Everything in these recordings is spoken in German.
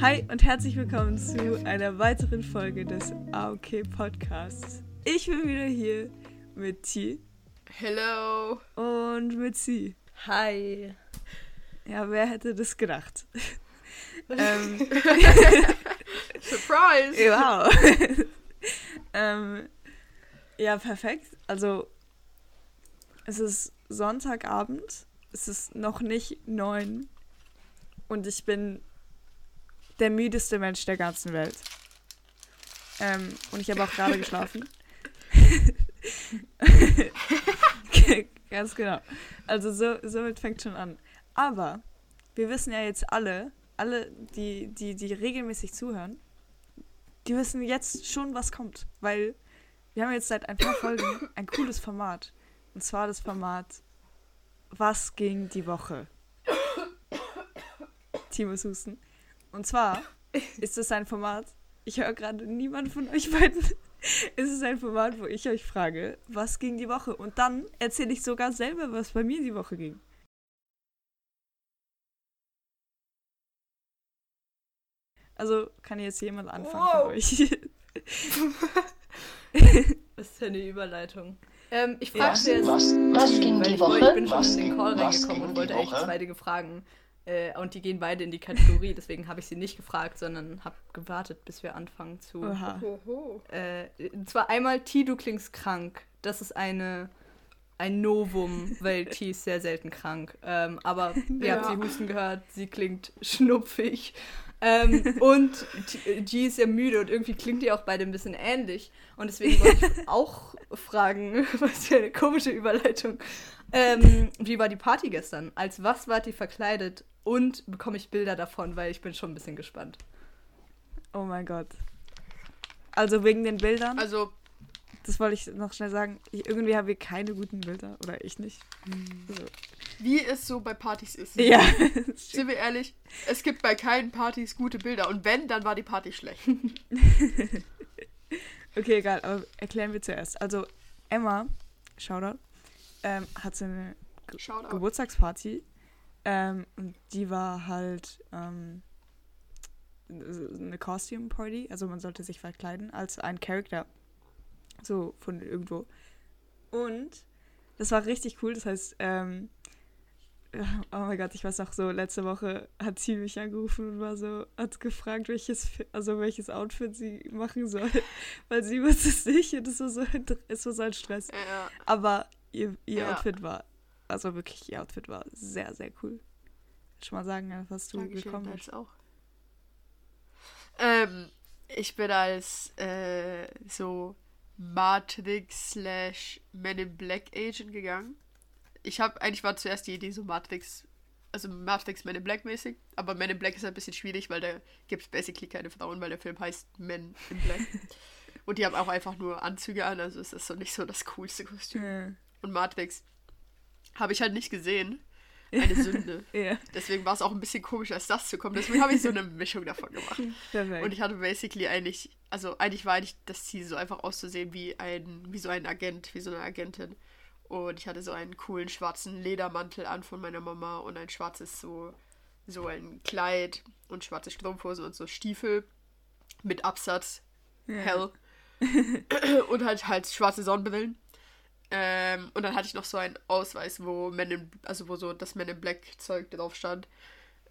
Hi und herzlich willkommen zu einer weiteren Folge des AOK Podcasts. Ich bin wieder hier mit T. Hello. Und mit C. Hi. Ja, wer hätte das gedacht? ähm, Surprise. wow. ähm, ja, perfekt. Also, es ist Sonntagabend. Es ist noch nicht neun. Und ich bin der müdeste Mensch der ganzen Welt. Ähm, und ich habe auch gerade geschlafen. Ganz genau. Also so, somit fängt schon an. Aber wir wissen ja jetzt alle, alle, die, die, die regelmäßig zuhören, die wissen jetzt schon, was kommt. Weil wir haben jetzt seit ein paar Folgen ein cooles Format. Und zwar das Format Was ging die Woche? Timos Husten. Und zwar ist es ein Format, ich höre gerade niemand von euch beiden. ist es ein Format, wo ich euch frage, was ging die Woche? Und dann erzähle ich sogar selber, was bei mir die Woche ging. Also kann jetzt jemand anfangen Wow. von euch. Was ist denn eine Überleitung? Ähm, ich Ja. frage jetzt, Was, was ging die Woche? ich bin schon was in den Call reingekommen und wollte echt Woche? beide fragen. Äh, und die gehen beide in die Kategorie, deswegen habe ich sie nicht gefragt, sondern habe gewartet, bis wir anfangen zu. Hoho. Äh, und zwar einmal T, du klingst krank. Das ist eine ein Novum, weil T ist sehr selten krank. Ähm, aber ihr Ja. habt sie husten gehört, sie klingt schnupfig. Ähm, und G ist ja müde und irgendwie klingt ihr auch beide ein bisschen ähnlich. Und deswegen wollte ich auch fragen, was für eine komische Überleitung. Ähm, wie war die Party gestern? Als was wart ihr verkleidet? Und bekomme ich Bilder davon, weil ich bin schon ein bisschen gespannt. Oh mein Gott. Also wegen den Bildern, Also, das wollte ich noch schnell sagen. Ich, irgendwie haben wir keine guten Bilder. Oder ich nicht. So. wie es so bei Partys ist. Ja. Sind wir ehrlich? Es gibt bei keinen Partys gute Bilder. Und wenn, dann war die Party schlecht. Okay, egal, aber erklären wir zuerst. Also, Emma, Shoutout, ähm, hatte eine Ge Shoutout. Geburtstagsparty. Ähm, und die war halt ähm, eine Costume Party. Also, man sollte sich verkleiden als ein Charakter. So von irgendwo. Und das war richtig cool. Das heißt, ähm, oh mein Gott, ich weiß noch so, letzte Woche hat sie mich angerufen und war so, hat gefragt, welches, also welches Outfit sie machen soll, weil sie wusste es nicht und es war so, es war so ein Stress. Ja. Aber ihr, ihr Ja. Outfit war, also wirklich, ihr Outfit war sehr, sehr cool. Schon mal sagen, was du Dankeschön, bekommen hast. deins auch. Ähm, ich bin als äh, so Matrix slash Men in Black Agent gegangen. Ich habe eigentlich war zuerst die Idee so Matrix, also Matrix Men in Black mäßig, aber Men in Black ist ein bisschen schwierig, weil da gibt es basically keine Frauen, weil der Film heißt Men in Black. Und die haben auch einfach nur Anzüge an, also ist so nicht so das coolste Kostüm. Ja. Und Matrix habe ich halt nicht gesehen. Eine Sünde. Ja, Deswegen war es auch ein bisschen komisch, als das zu kommen. Deswegen habe ich so eine Mischung davon gemacht. perfekt. Und ich hatte basically eigentlich, also eigentlich war eigentlich das Ziel, so einfach auszusehen wie ein, wie so ein Agent, wie so eine Agentin. Und ich hatte so einen coolen schwarzen Ledermantel an von meiner Mama und ein schwarzes so, so ein Kleid und schwarze Strumpfhosen und so Stiefel mit Absatz, Ja. hell. und halt halt schwarze Sonnenbrillen. Ähm, und dann hatte ich noch so einen Ausweis, wo Men in, also wo so das Men in Black Zeug drauf stand.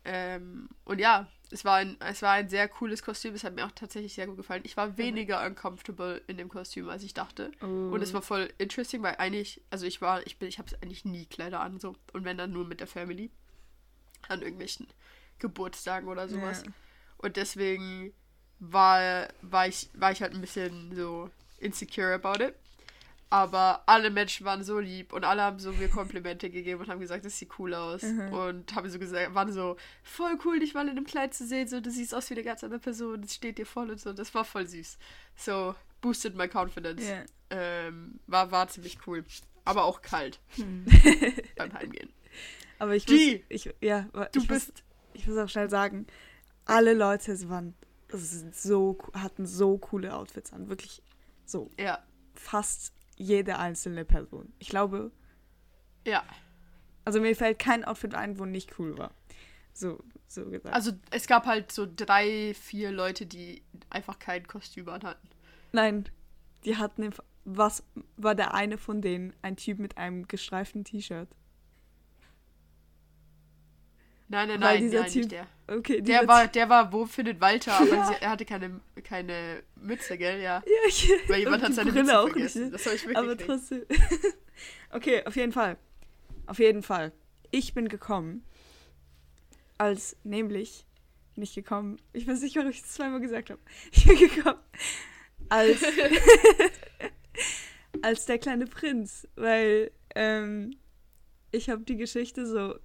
Ähm, und ja, es war, ein, es war ein sehr cooles Kostüm. Es hat mir auch tatsächlich sehr gut gefallen. Ich war weniger uncomfortable in dem Kostüm, als ich dachte. Oh. Und es war voll interesting, weil eigentlich, also ich war, ich bin, ich habe eigentlich nie Kleider an, so. Und wenn dann nur mit der Family. An irgendwelchen Geburtstagen oder sowas. Ja. Und deswegen war, war, ich, war ich halt ein bisschen so insecure about it. Aber alle Menschen waren so lieb und alle haben so mir Komplimente gegeben und haben gesagt, das sieht cool aus. Und haben so gesagt, waren so, voll cool, dich mal in einem Kleid zu sehen. So, du siehst aus wie eine ganz andere Person, das steht dir voll und so. Das war voll süß. So, boosted my confidence. Ja. Ähm, war, war ziemlich cool. Aber auch kalt Hm. beim Heimgehen. Aber ich G, muss, ich, ja, Du ich muss, bist. ich muss auch schnell sagen, alle Leute waren so, hatten so coole Outfits an. Wirklich so Ja, fast jede einzelne Person. Ich glaube, ja. also mir fällt kein Outfit ein, wo nicht cool war. So, so gesagt. Also es gab halt so drei, vier Leute, die einfach kein Kostüm an hatten. Nein, die hatten, im- was war der eine von denen? Ein Typ mit einem gestreiften T-Shirt. Nein, nein, Weil nein, dieser nein, Typ- nicht der. Okay, Der war, der war, wo findet Walter? Aber sie, er hatte keine, keine Mütze, gell? Ja. Ja, ich, Weil jemand hat seine Brille Mütze auch vergessen. nicht. Das habe ich wirklich Aber trotzdem. okay, auf jeden Fall. Auf jeden Fall. Ich bin gekommen, als nämlich nicht gekommen. Ich weiß nicht, warum ich es zweimal gesagt habe. Ich bin gekommen, als als der kleine Prinz, weil ähm, ich habe die Geschichte so.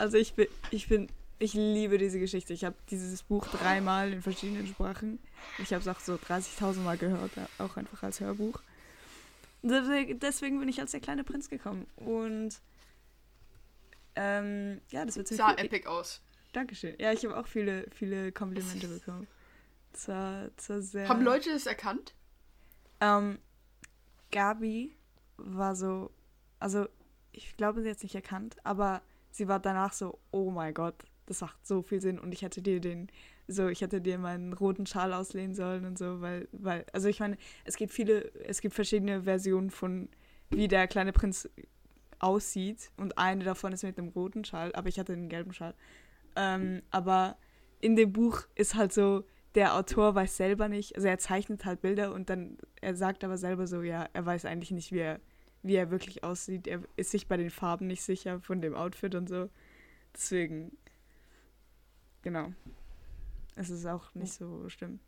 Also ich bin, ich bin, ich liebe diese Geschichte. Ich habe dieses Buch dreimal in verschiedenen Sprachen. Ich habe es auch so 30.000 Mal gehört, auch einfach als Hörbuch. Deswegen, bin ich als der kleine Prinz gekommen. Und ähm, ja, das wird ziemlich Sah epic aus. Dankeschön. Ja, ich habe auch viele, viele Komplimente bekommen. Das war, das war sehr. Haben Leute das erkannt? Ähm, Gabi war so, also ich glaube, sie hat es nicht erkannt, aber sie war danach so, oh mein Gott, das macht so viel Sinn und ich hätte dir den, so, ich hätte dir meinen roten Schal auslehnen sollen und so, weil, weil, also ich meine, es gibt viele, es gibt verschiedene Versionen von, wie der kleine Prinz aussieht und eine davon ist mit dem roten Schal, aber ich hatte den gelben Schal. Ähm, aber in dem Buch ist halt so, der Autor weiß selber nicht, also er zeichnet halt Bilder und dann, er sagt aber selber so, ja, er weiß eigentlich nicht, wie er, wie er wirklich aussieht. Er ist sich bei den Farben nicht sicher von dem Outfit und so. Deswegen, genau. Es ist auch nicht so schlimm.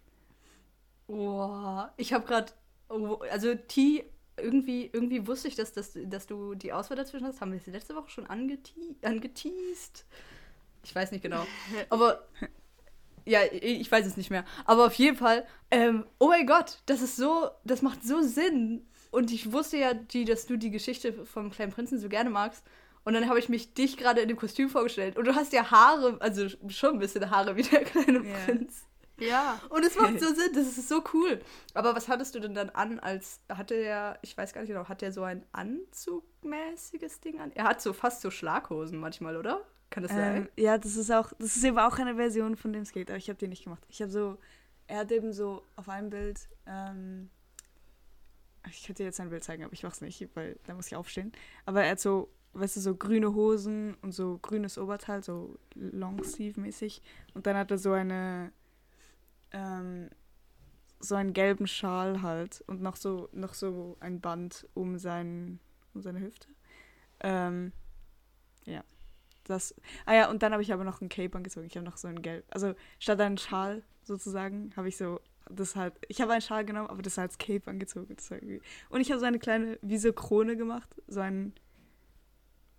Boah, ich habe gerade, also T, irgendwie, irgendwie wusste ich, dass, dass, dass du die Auswahl dazwischen hast. Haben wir es letzte Woche schon angetie angeteased? Ich weiß nicht genau. Aber ja, ich ich weiß es nicht mehr. Aber auf jeden Fall, ähm, oh mein Gott, das ist so, das macht so Sinn. Und ich wusste ja, die, dass du die Geschichte vom kleinen Prinzen so gerne magst. Und dann habe ich mich dich gerade in dem Kostüm vorgestellt. Und du hast ja Haare, also schon ein bisschen Haare wie der kleine Ja. Prinz. Ja. Und es macht so Sinn, das ist so cool. Aber was hattest du denn dann an, als hatte er, ich weiß gar nicht genau, hat er so ein anzugmäßiges Ding an? Er hat so fast so Schlaghosen manchmal, oder? Kann das Ähm, sein? ja, das ist auch, das ist eben auch eine Version von dem Skate, aber ich habe die nicht gemacht. Ich habe so, er hat eben so auf einem Bild, ähm, ich könnte dir jetzt ein Bild zeigen, aber ich mach's nicht, weil da muss ich aufstehen. Aber er hat so, weißt du, so grüne Hosen und so grünes Oberteil, so Long Sleeve mäßig. Und dann hat er so eine, ähm, so einen gelben Schal halt und noch so, noch so ein Band um, sein, um seine Hüfte. Ähm, ja. Das, ah ja, und dann habe ich aber noch ein Cape angezogen. Ich habe noch so ein Gelb. Also statt einen Schal sozusagen, habe ich so das halt. Ich habe einen Schal genommen, aber das als Cape angezogen. Und ich habe so eine kleine, wie so Krone gemacht. So ein,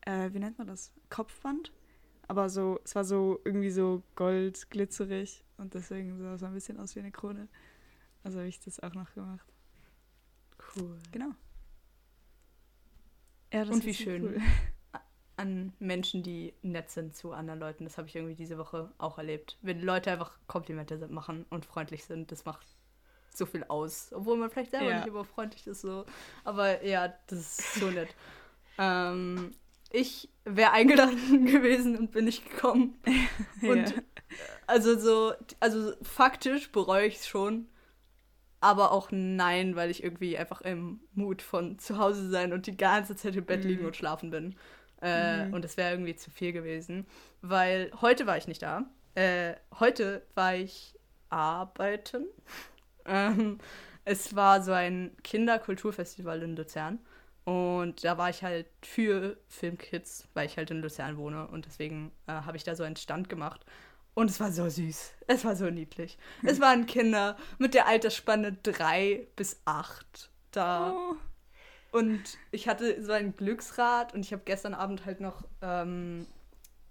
äh, wie nennt man das? Kopfband. Aber so, es war so irgendwie so gold, glitzerig. Und deswegen sah es ein bisschen aus wie eine Krone. Also habe ich das auch noch gemacht. Cool. Genau. Ja, Und wie schön. cool. An Menschen, die nett sind zu anderen Leuten. Das habe ich irgendwie diese Woche auch erlebt. Wenn Leute einfach Komplimente machen und freundlich sind, das macht so viel aus. Obwohl man vielleicht selber Ja. nicht immer freundlich ist. So. Aber ja, das ist so nett. ähm, ich wäre eingeladen gewesen und bin nicht gekommen. Und ja. also so, also faktisch bereue ich es schon. Aber auch nein, weil ich irgendwie einfach im Mut von zu Hause sein und die ganze Zeit im Bett liegen Mhm. und schlafen bin. Äh, Mhm. Und das wäre irgendwie zu viel gewesen. Weil heute war ich nicht da. Äh, heute war ich arbeiten. ähm, es war so ein Kinderkulturfestival in Luzern. Und da war ich halt für Filmkids, weil ich halt in Luzern wohne. Und deswegen äh, habe ich da so einen Stand gemacht. Und es war so süß. Es war so niedlich. Es waren Kinder mit der Altersspanne drei bis acht da. Oh. Und ich hatte so ein Glücksrad und ich habe gestern Abend halt noch ähm,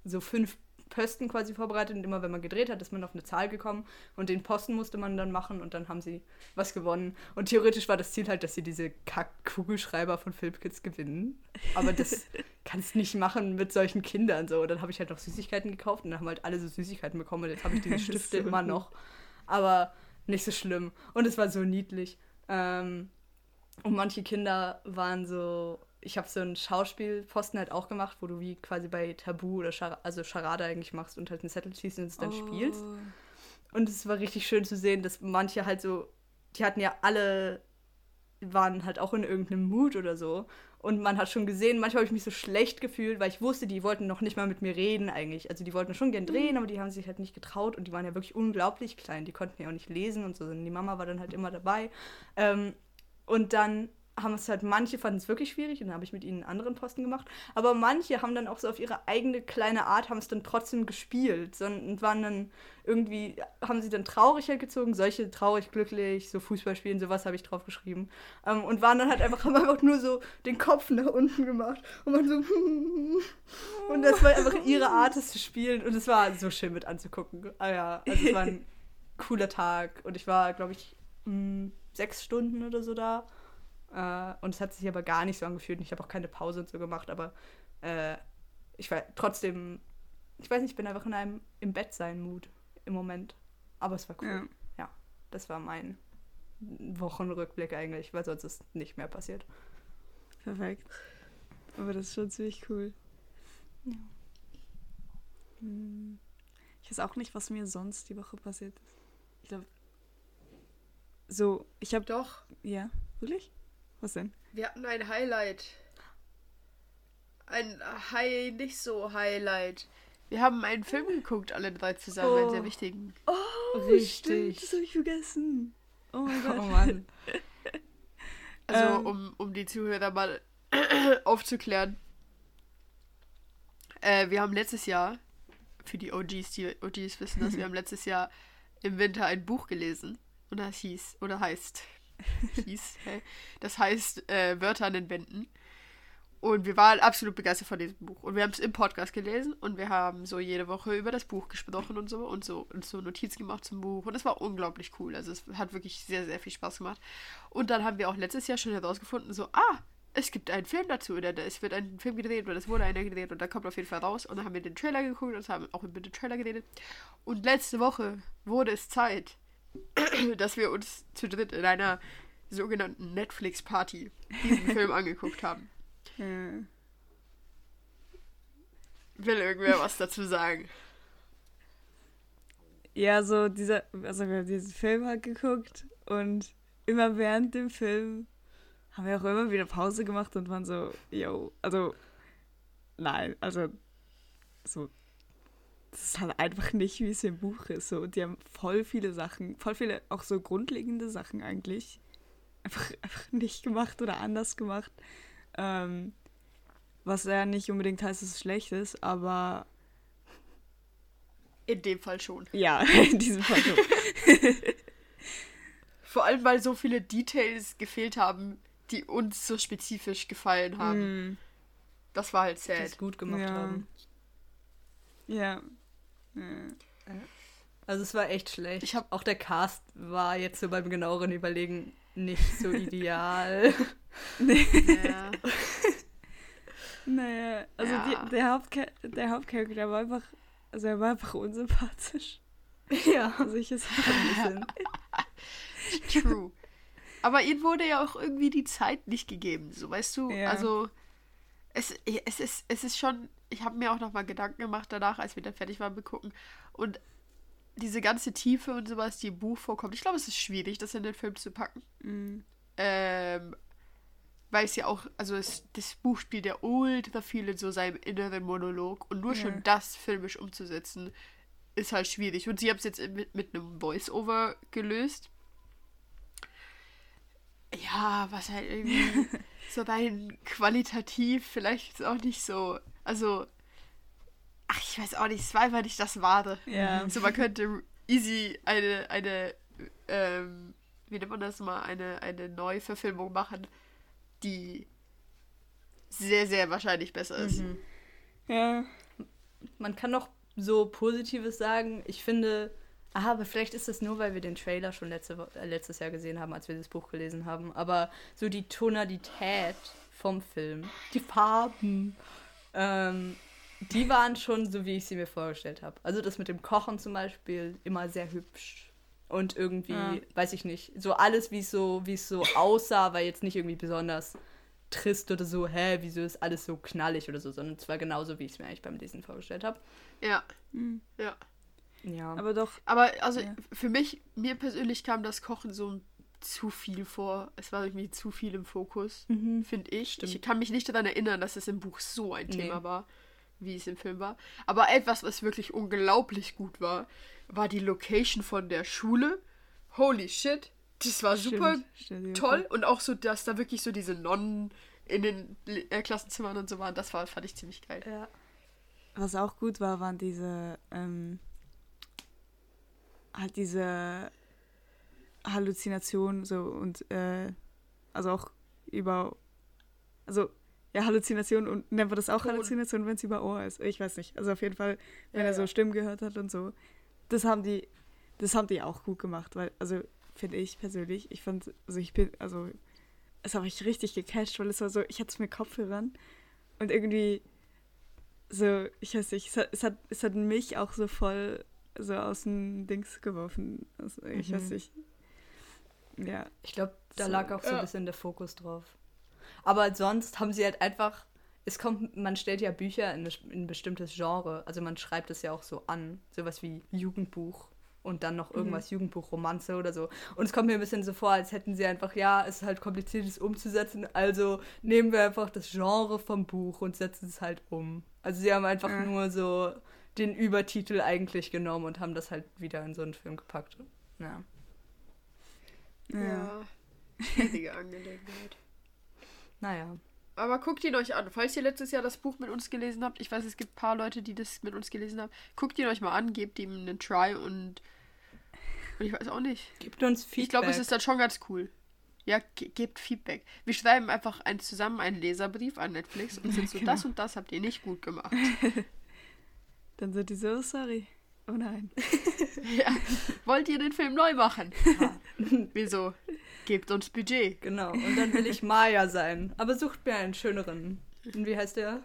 so fünf Posten quasi vorbereitet und immer wenn man gedreht hat, ist man auf eine Zahl gekommen und den Posten musste man dann machen und dann haben sie was gewonnen. Und theoretisch war das Ziel halt, dass sie diese Kack-Kugelschreiber von Filmkids gewinnen. Aber das kannst nicht machen mit solchen Kindern so. Und dann habe ich halt noch Süßigkeiten gekauft und dann haben halt alle so Süßigkeiten bekommen und jetzt habe ich diese Stifte So immer noch. Aber nicht so schlimm. Und es war so niedlich. Ähm, und manche Kinder waren so, ich habe so einen Schauspielposten halt auch gemacht, wo du wie quasi bei Tabu oder Char also Charade eigentlich machst und halt einen Zettel ziehst und es dann Oh. spielst. Und es war richtig schön zu sehen, dass manche halt so, die hatten ja alle, waren halt auch in irgendeinem Mut oder so. Und man hat schon gesehen, manchmal habe ich mich so schlecht gefühlt, weil ich wusste, die wollten noch nicht mal mit mir reden eigentlich. Also die wollten schon gern drehen, aber die haben sich halt nicht getraut und die waren ja wirklich unglaublich klein. Die konnten ja auch nicht lesen und so. Und die Mama war dann halt immer dabei. Ähm, und dann haben es halt, manche fanden es wirklich schwierig und dann habe ich mit ihnen einen anderen Posten gemacht. Aber manche haben dann auch so auf ihre eigene kleine Art, haben es dann trotzdem gespielt und waren dann irgendwie, haben sie dann traurig halt gezogen, solche traurig, glücklich, so Fußball spielen, sowas habe ich drauf geschrieben. Ähm, und waren dann halt einfach, haben einfach nur so den Kopf nach unten gemacht und waren so, und das war einfach ihre Art, es zu spielen und es war so schön mit anzugucken. Ah ja, also es war ein cooler Tag und ich war, glaube ich, mh, sechs Stunden oder so da. Äh, und es hat sich aber gar nicht so angefühlt. Und ich habe auch keine Pause und so gemacht, aber äh, ich war trotzdem, ich weiß nicht, ich bin einfach in einem im Bett sein Mut im Moment. Aber es war cool. Ja. Ja, das war mein Wochenrückblick eigentlich, weil sonst ist nicht mehr passiert. Perfekt. Aber das ist schon ziemlich cool. Ja. Hm. Ich weiß auch nicht, was mir sonst die Woche passiert ist. Ich glaube. So, ich habe. Doch, Ja, wirklich? Was denn? wir hatten ein Highlight. Ein High, nicht so Highlight. Wir haben einen Film geguckt, alle drei zusammen, einen Oh. sehr wichtigen. Oh, Richtig. Stimmt, das habe ich vergessen. Oh mein Gott. Oh Mann. Also, Ähm. um, um die Zuhörer mal aufzuklären. Äh, wir haben letztes Jahr, für die OGs, die OGs wissen das, wir haben letztes Jahr im Winter ein Buch gelesen. Und das hieß, oder heißt, hieß, hä? das heißt äh, Wörter an den Wänden. Und wir waren absolut begeistert von diesem Buch. Und wir haben es im Podcast gelesen und wir haben so jede Woche über das Buch gesprochen und so und so und so Notizen gemacht zum Buch. Und es war unglaublich cool. Also es hat wirklich sehr, sehr viel Spaß gemacht. Und dann haben wir auch letztes Jahr schon herausgefunden, so, ah, es gibt einen Film dazu, oder es wird ein Film gedreht, oder es wurde einer gedreht, und da kommt auf jeden Fall raus. Und dann haben wir den Trailer geguckt und haben auch über den Trailer geredet. Und letzte Woche wurde es Zeit, dass wir uns zu dritt in einer sogenannten Netflix-Party diesen Film angeguckt haben. Ja. Will irgendwer was dazu sagen? Ja, so dieser, also wir haben diesen Film halt geguckt und immer während dem Film haben wir auch immer wieder Pause gemacht und waren so, yo, also nein, also so, das ist halt einfach nicht, wie es im Buch ist. So, und die haben voll viele Sachen, voll viele auch so grundlegende Sachen eigentlich einfach, einfach nicht gemacht oder anders gemacht. Ähm, was ja nicht unbedingt heißt, dass es schlecht ist, aber In dem Fall schon. ja, in diesem Fall schon. Vor allem, weil so viele Details gefehlt haben, die uns so spezifisch gefallen haben. Mm, Das war halt Die sad. es gut gemacht Ja. haben. ja. Also es war echt schlecht. Ich hab- auch der Cast war jetzt so beim genaueren Überlegen nicht so ideal. Ja. Naja, also Ja. die, der, Hauptcha der Hauptcharakter war einfach, also er war einfach unsympathisch. ja. Also ich es Ein bisschen. True. Aber ihnen wurde ja auch irgendwie die Zeit nicht gegeben, so weißt du? Ja. Also es, es, ist, es ist schon, ich habe mir auch nochmal Gedanken gemacht danach, als wir dann fertig waren mit gucken. Und diese ganze Tiefe und sowas, die im Buch vorkommt, ich glaube, es ist schwierig, das in den Film zu packen. Mm, Ähm, weil es ja auch, also es, das Buch spielt ja ultra viel in so seinem inneren Monolog und nur Ja. schon das filmisch umzusetzen, ist halt schwierig. Und sie haben es jetzt mit, mit einem Voice-Over gelöst. Ja, was halt irgendwie so rein qualitativ vielleicht auch nicht so, also, ach, ich weiß auch nicht, es war einfach nicht das Wahre. Ja. So, man könnte easy eine, eine, ähm, wie nennt man das mal, eine, eine Neuverfilmung machen, die sehr, sehr wahrscheinlich besser ist. Mhm. ja. Man kann noch so Positives sagen. Ich finde, ah, aber vielleicht ist es nur, weil wir den Trailer schon letzte, Wo- äh, letztes Jahr gesehen haben, als wir das Buch gelesen haben. Aber so die Tonalität vom Film, die Farben, ähm, die waren schon so, wie ich sie mir vorgestellt habe. Also das mit dem Kochen zum Beispiel, immer sehr hübsch. Und irgendwie, Ja. weiß ich nicht, so alles, wie es so, wie es so aussah, war jetzt nicht irgendwie besonders trist oder so, hä, wieso ist alles so knallig oder so, sondern es war genauso, wie ich es mir eigentlich beim Lesen vorgestellt habe. Ja, Hm. ja. Ja. Aber doch, Aber also Ja. für mich, mir persönlich kam das Kochen so zu viel vor. Es war irgendwie zu viel im Fokus, Mhm. finde ich. Stimmt. Ich kann mich nicht daran erinnern, dass es im Buch so ein Nee. Thema war, wie es im Film war. Aber etwas, was wirklich unglaublich gut war, war die Location von der Schule. Holy shit. Das war super stimmt, toll. Und auch so, dass da wirklich so diese Nonnen in den äh, Klassenzimmern und so waren. Das war, fand ich ziemlich geil. ja. Was auch gut war, waren diese, ähm, halt diese Halluzinationen so und, äh, also auch über, also, ja, Halluzinationen und nennt man das auch Ton. Halluzinationen, wenn es über Ohr ist? Ich weiß nicht. Also auf jeden Fall, wenn Ja, er so ja. Stimmen gehört hat und so. Das haben die, das haben die auch gut gemacht, weil, also, finde ich persönlich, ich fand, also ich bin, also, es hat mich richtig gecatcht, weil es war so, ich hatte es mit Kopfhörern und irgendwie so, ich weiß nicht, es hat, es hat, es hat mich auch so voll so aus dem Dings geworfen. Also, ich Mhm. weiß nicht. Ja. Ich glaube, da So, lag auch so ein ja. bisschen der Fokus drauf. Aber sonst haben sie halt einfach. Es kommt, man stellt ja Bücher in, in ein bestimmtes Genre. Also man schreibt es ja auch so an. Sowas wie Jugendbuch und dann noch irgendwas Jugendbuch, Romanze oder so. Und es kommt mir ein bisschen so vor, als hätten sie einfach, ja, es ist halt kompliziert, es umzusetzen. Also nehmen wir einfach das Genre vom Buch und setzen es halt um. Also sie haben einfach Ja. nur so den Übertitel eigentlich genommen und haben das halt wieder in so einen Film gepackt. Ja. Ja. Schwierige Angelegenheit. Naja. Aber guckt ihn euch an. Falls ihr letztes Jahr das Buch mit uns gelesen habt, ich weiß, es gibt ein paar Leute, die das mit uns gelesen haben, guckt ihn euch mal an, gebt ihm einen Try und, und ich weiß auch nicht. Gebt uns Feedback. Ich glaube, es ist dann schon ganz cool. Ja, ge gebt Feedback. Wir schreiben einfach ein, zusammen einen Leserbrief an Netflix und sind so, Genau. das und das habt ihr nicht gut gemacht. Dann sind die so, sorry. Oh nein. ja. Wollt ihr den Film neu machen? Ja. Wieso? Gebt uns Budget. Genau, und dann will ich Maya sein. Aber sucht mir einen schöneren. Und wie heißt der?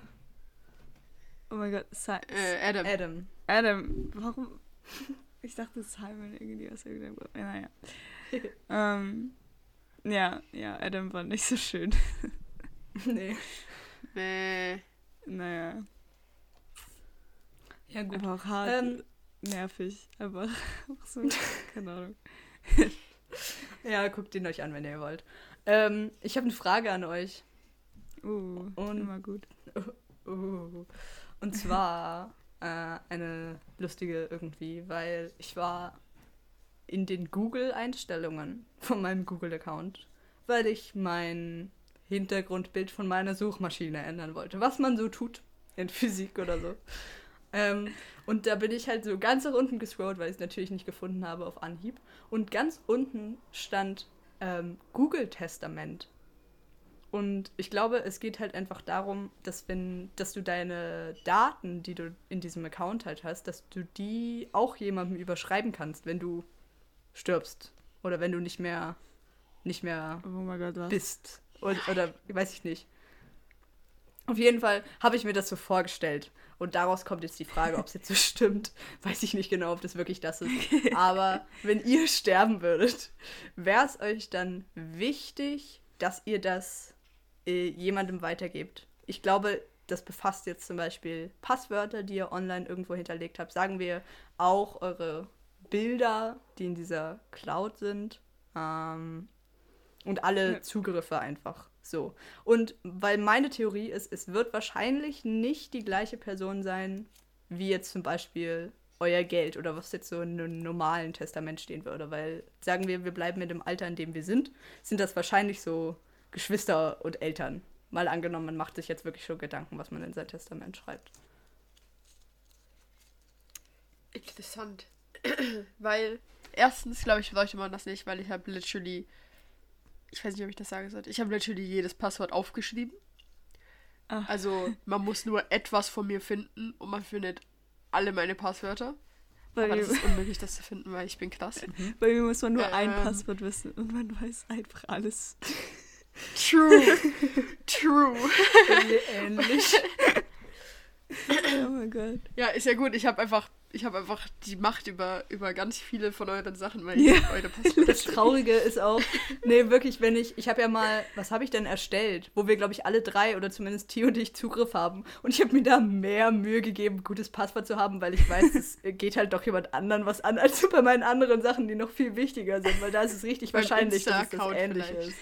Oh mein Gott. Si Äh, Adam. Adam. Adam, warum? Ich dachte Simon irgendwie aus irgendeinem Grund. Ja, Naja. ähm, ja, ja, Adam war nicht so schön. nee. Äh, Naja. Ja, gut. Einfach auch hart. Ähm, nervig. Einfach auch so. Keine Ahnung. ja, guckt ihn euch an, wenn ihr wollt. Ähm, ich habe eine Frage an euch. Uh, Und- immer gut. Uh. Und zwar äh, eine lustige irgendwie, weil ich war in den Google-Einstellungen von meinem Google-Account, weil ich mein Hintergrundbild von meiner Suchmaschine ändern wollte, was man so tut in Physik oder so. Ähm, und da bin ich halt so ganz nach unten gescrollt, weil ich es natürlich nicht gefunden habe auf Anhieb. Und ganz unten stand ähm, Google-Testament. Und ich glaube, es geht halt einfach darum, dass wenn, dass du deine Daten, die du in diesem Account halt hast, dass du die auch jemandem überschreiben kannst, wenn du stirbst. Oder wenn du nicht mehr nicht mehr Oh Gott, bist. Oder, oder weiß ich nicht. Auf jeden Fall habe ich mir das so vorgestellt. Und daraus kommt jetzt die Frage, ob es jetzt so stimmt. Weiß ich nicht genau, ob das wirklich das ist. Aber wenn ihr sterben würdet, wäre es euch dann wichtig, dass ihr das äh, jemandem weitergebt. Ich glaube, das befasst jetzt zum Beispiel Passwörter, die ihr online irgendwo hinterlegt habt. Sagen wir auch eure Bilder, die in dieser Cloud sind. Ähm, und alle. Zugriffe einfach so. Und weil meine Theorie ist, es wird wahrscheinlich nicht die gleiche Person sein, wie jetzt zum Beispiel euer Geld oder was jetzt so in einem normalen Testament stehen würde. Weil, sagen wir, wir bleiben in dem Alter, in dem wir sind, sind das wahrscheinlich so Geschwister und Eltern. Mal angenommen, man macht sich jetzt wirklich schon Gedanken, was man in sein Testament schreibt. interessant. weil, erstens, glaube ich, bräuchte man das nicht, weil ich habe literally, ich weiß nicht, ob ich das sagen sollte, ich habe literally jedes Passwort aufgeschrieben. Ach. Also, man muss nur etwas von mir finden und man findet alle meine Passwörter. Bei Aber mir, das ist unmöglich, das zu finden, weil ich bin krass. bei mir muss man nur ein Ähm. Passwort wissen und man weiß einfach alles. True. True. Ähnlich. oh mein Gott. Ja, ist ja gut. Ich habe einfach ich habe einfach die Macht über, über ganz viele von euren Sachen, weil Ja. eure Passwörter Das Traurige ist auch, nee, wirklich, wenn ich, ich habe ja mal, was habe ich denn erstellt, wo wir, glaube ich, alle drei oder zumindest Tio und ich Zugriff haben. Und ich habe mir da mehr Mühe gegeben, ein gutes Passwort zu haben, weil ich weiß, es geht halt doch jemand anderen was an, als bei meinen anderen Sachen, die noch viel wichtiger sind, weil da ist es richtig Beim wahrscheinlich, dass es das ähnlich vielleicht. ist.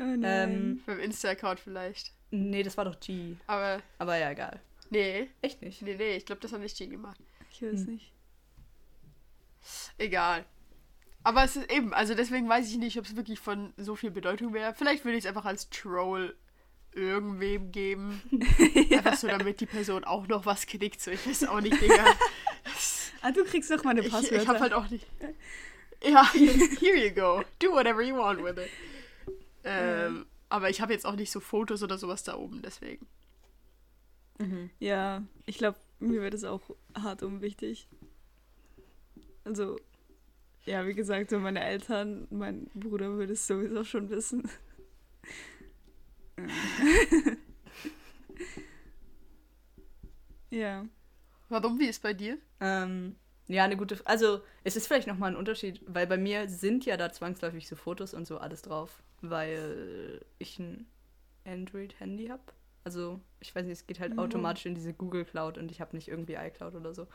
Oh nein. Ähm, Beim Insta-Account vielleicht. nee, das war doch G. Aber Aber ja, egal. nee, Echt nicht. nee, nee, ich glaube, das hat nicht G gemacht. Ich weiß hm. nicht. Egal. Aber es ist eben, also deswegen weiß ich nicht, ob es wirklich von so viel Bedeutung wäre. Vielleicht würde ich es einfach als Troll irgendwem geben. Einfach so, damit die Person auch noch was knickt. So, ich weiß auch nicht, Digga. Ah, du kriegst doch meine Ich, Passwörter. ich hab halt auch nicht. Ja, here you go. Do whatever you want with it. Ähm, aber ich habe jetzt auch nicht so Fotos oder sowas da oben, deswegen. Ja, ich glaube, mir wird es auch hart unwichtig. Also, ja, wie gesagt, so meine Eltern, mein Bruder würde es sowieso schon wissen. ja. Warum? Wie ist bei dir? Ähm, ja, eine gute. Also, es ist vielleicht nochmal ein Unterschied, weil bei mir sind ja da zwangsläufig so Fotos und so alles drauf, weil ich ein Android-Handy habe. Also, ich weiß nicht, es geht halt Mhm. automatisch in diese Google Cloud und ich habe nicht irgendwie iCloud oder so.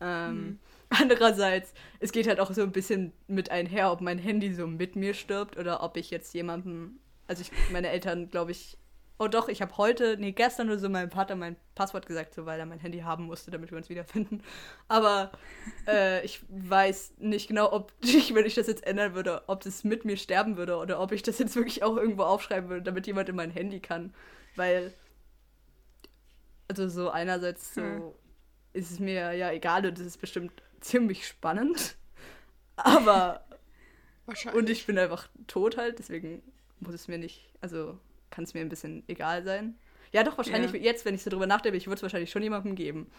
Ähm, Mhm. Andererseits, es geht halt auch so ein bisschen mit einher, ob mein Handy so mit mir stirbt oder ob ich jetzt jemandem, also ich, meine Eltern, glaube ich, oh doch, ich habe heute, nee, gestern oder so meinem Vater mein Passwort gesagt, so weil er mein Handy haben musste, damit wir uns wiederfinden. Aber äh, ich weiß nicht genau, ob ich, wenn ich das jetzt ändern würde, ob das mit mir sterben würde oder ob ich das jetzt wirklich auch irgendwo aufschreiben würde, damit jemand in mein Handy kann. Weil, also so einerseits so Hm. ist es mir ja egal und es ist bestimmt ziemlich spannend. Aber, Wahrscheinlich. und ich bin einfach tot halt, deswegen muss es mir nicht, also kann es mir ein bisschen egal sein. Ja, doch, wahrscheinlich Ja. jetzt, wenn ich so drüber nachdenke, ich würde es wahrscheinlich schon jemandem geben.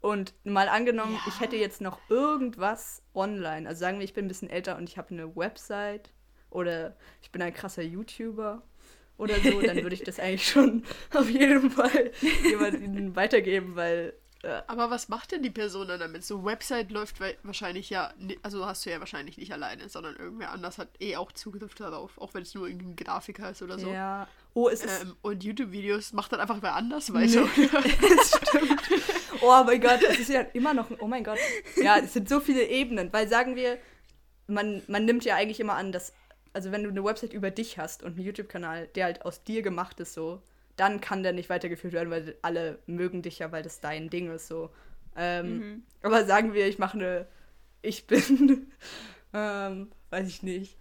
Und mal angenommen, ich hätte jetzt noch irgendwas online. Also sagen wir, ich bin ein bisschen älter und ich habe eine Website oder ich bin ein krasser YouTuber oder so, dann würde ich das eigentlich schon auf jeden Fall jemandem weitergeben, weil äh, Aber was macht denn die Person dann damit? So Website läuft wa- wahrscheinlich ja, also hast du ja wahrscheinlich nicht alleine, sondern irgendwer anders hat eh auch Zugriff darauf, auch wenn es nur irgendein Grafiker ist oder so. ja. Oh, es ist Ähm, und YouTube-Videos macht dann einfach wer anders weiter. das stimmt. Oh mein Gott, es ist ja immer noch ein, oh mein Gott. Ja, es sind so viele Ebenen, weil sagen wir, man, man nimmt ja eigentlich immer an, dass, also wenn du eine Website über dich hast und einen YouTube-Kanal, der halt aus dir gemacht ist, so, dann kann der nicht weitergeführt werden, weil alle mögen dich ja, weil das dein Ding ist, so. Ähm, Mhm. Aber sagen wir, ich mache eine, ich bin, ähm, weiß ich nicht.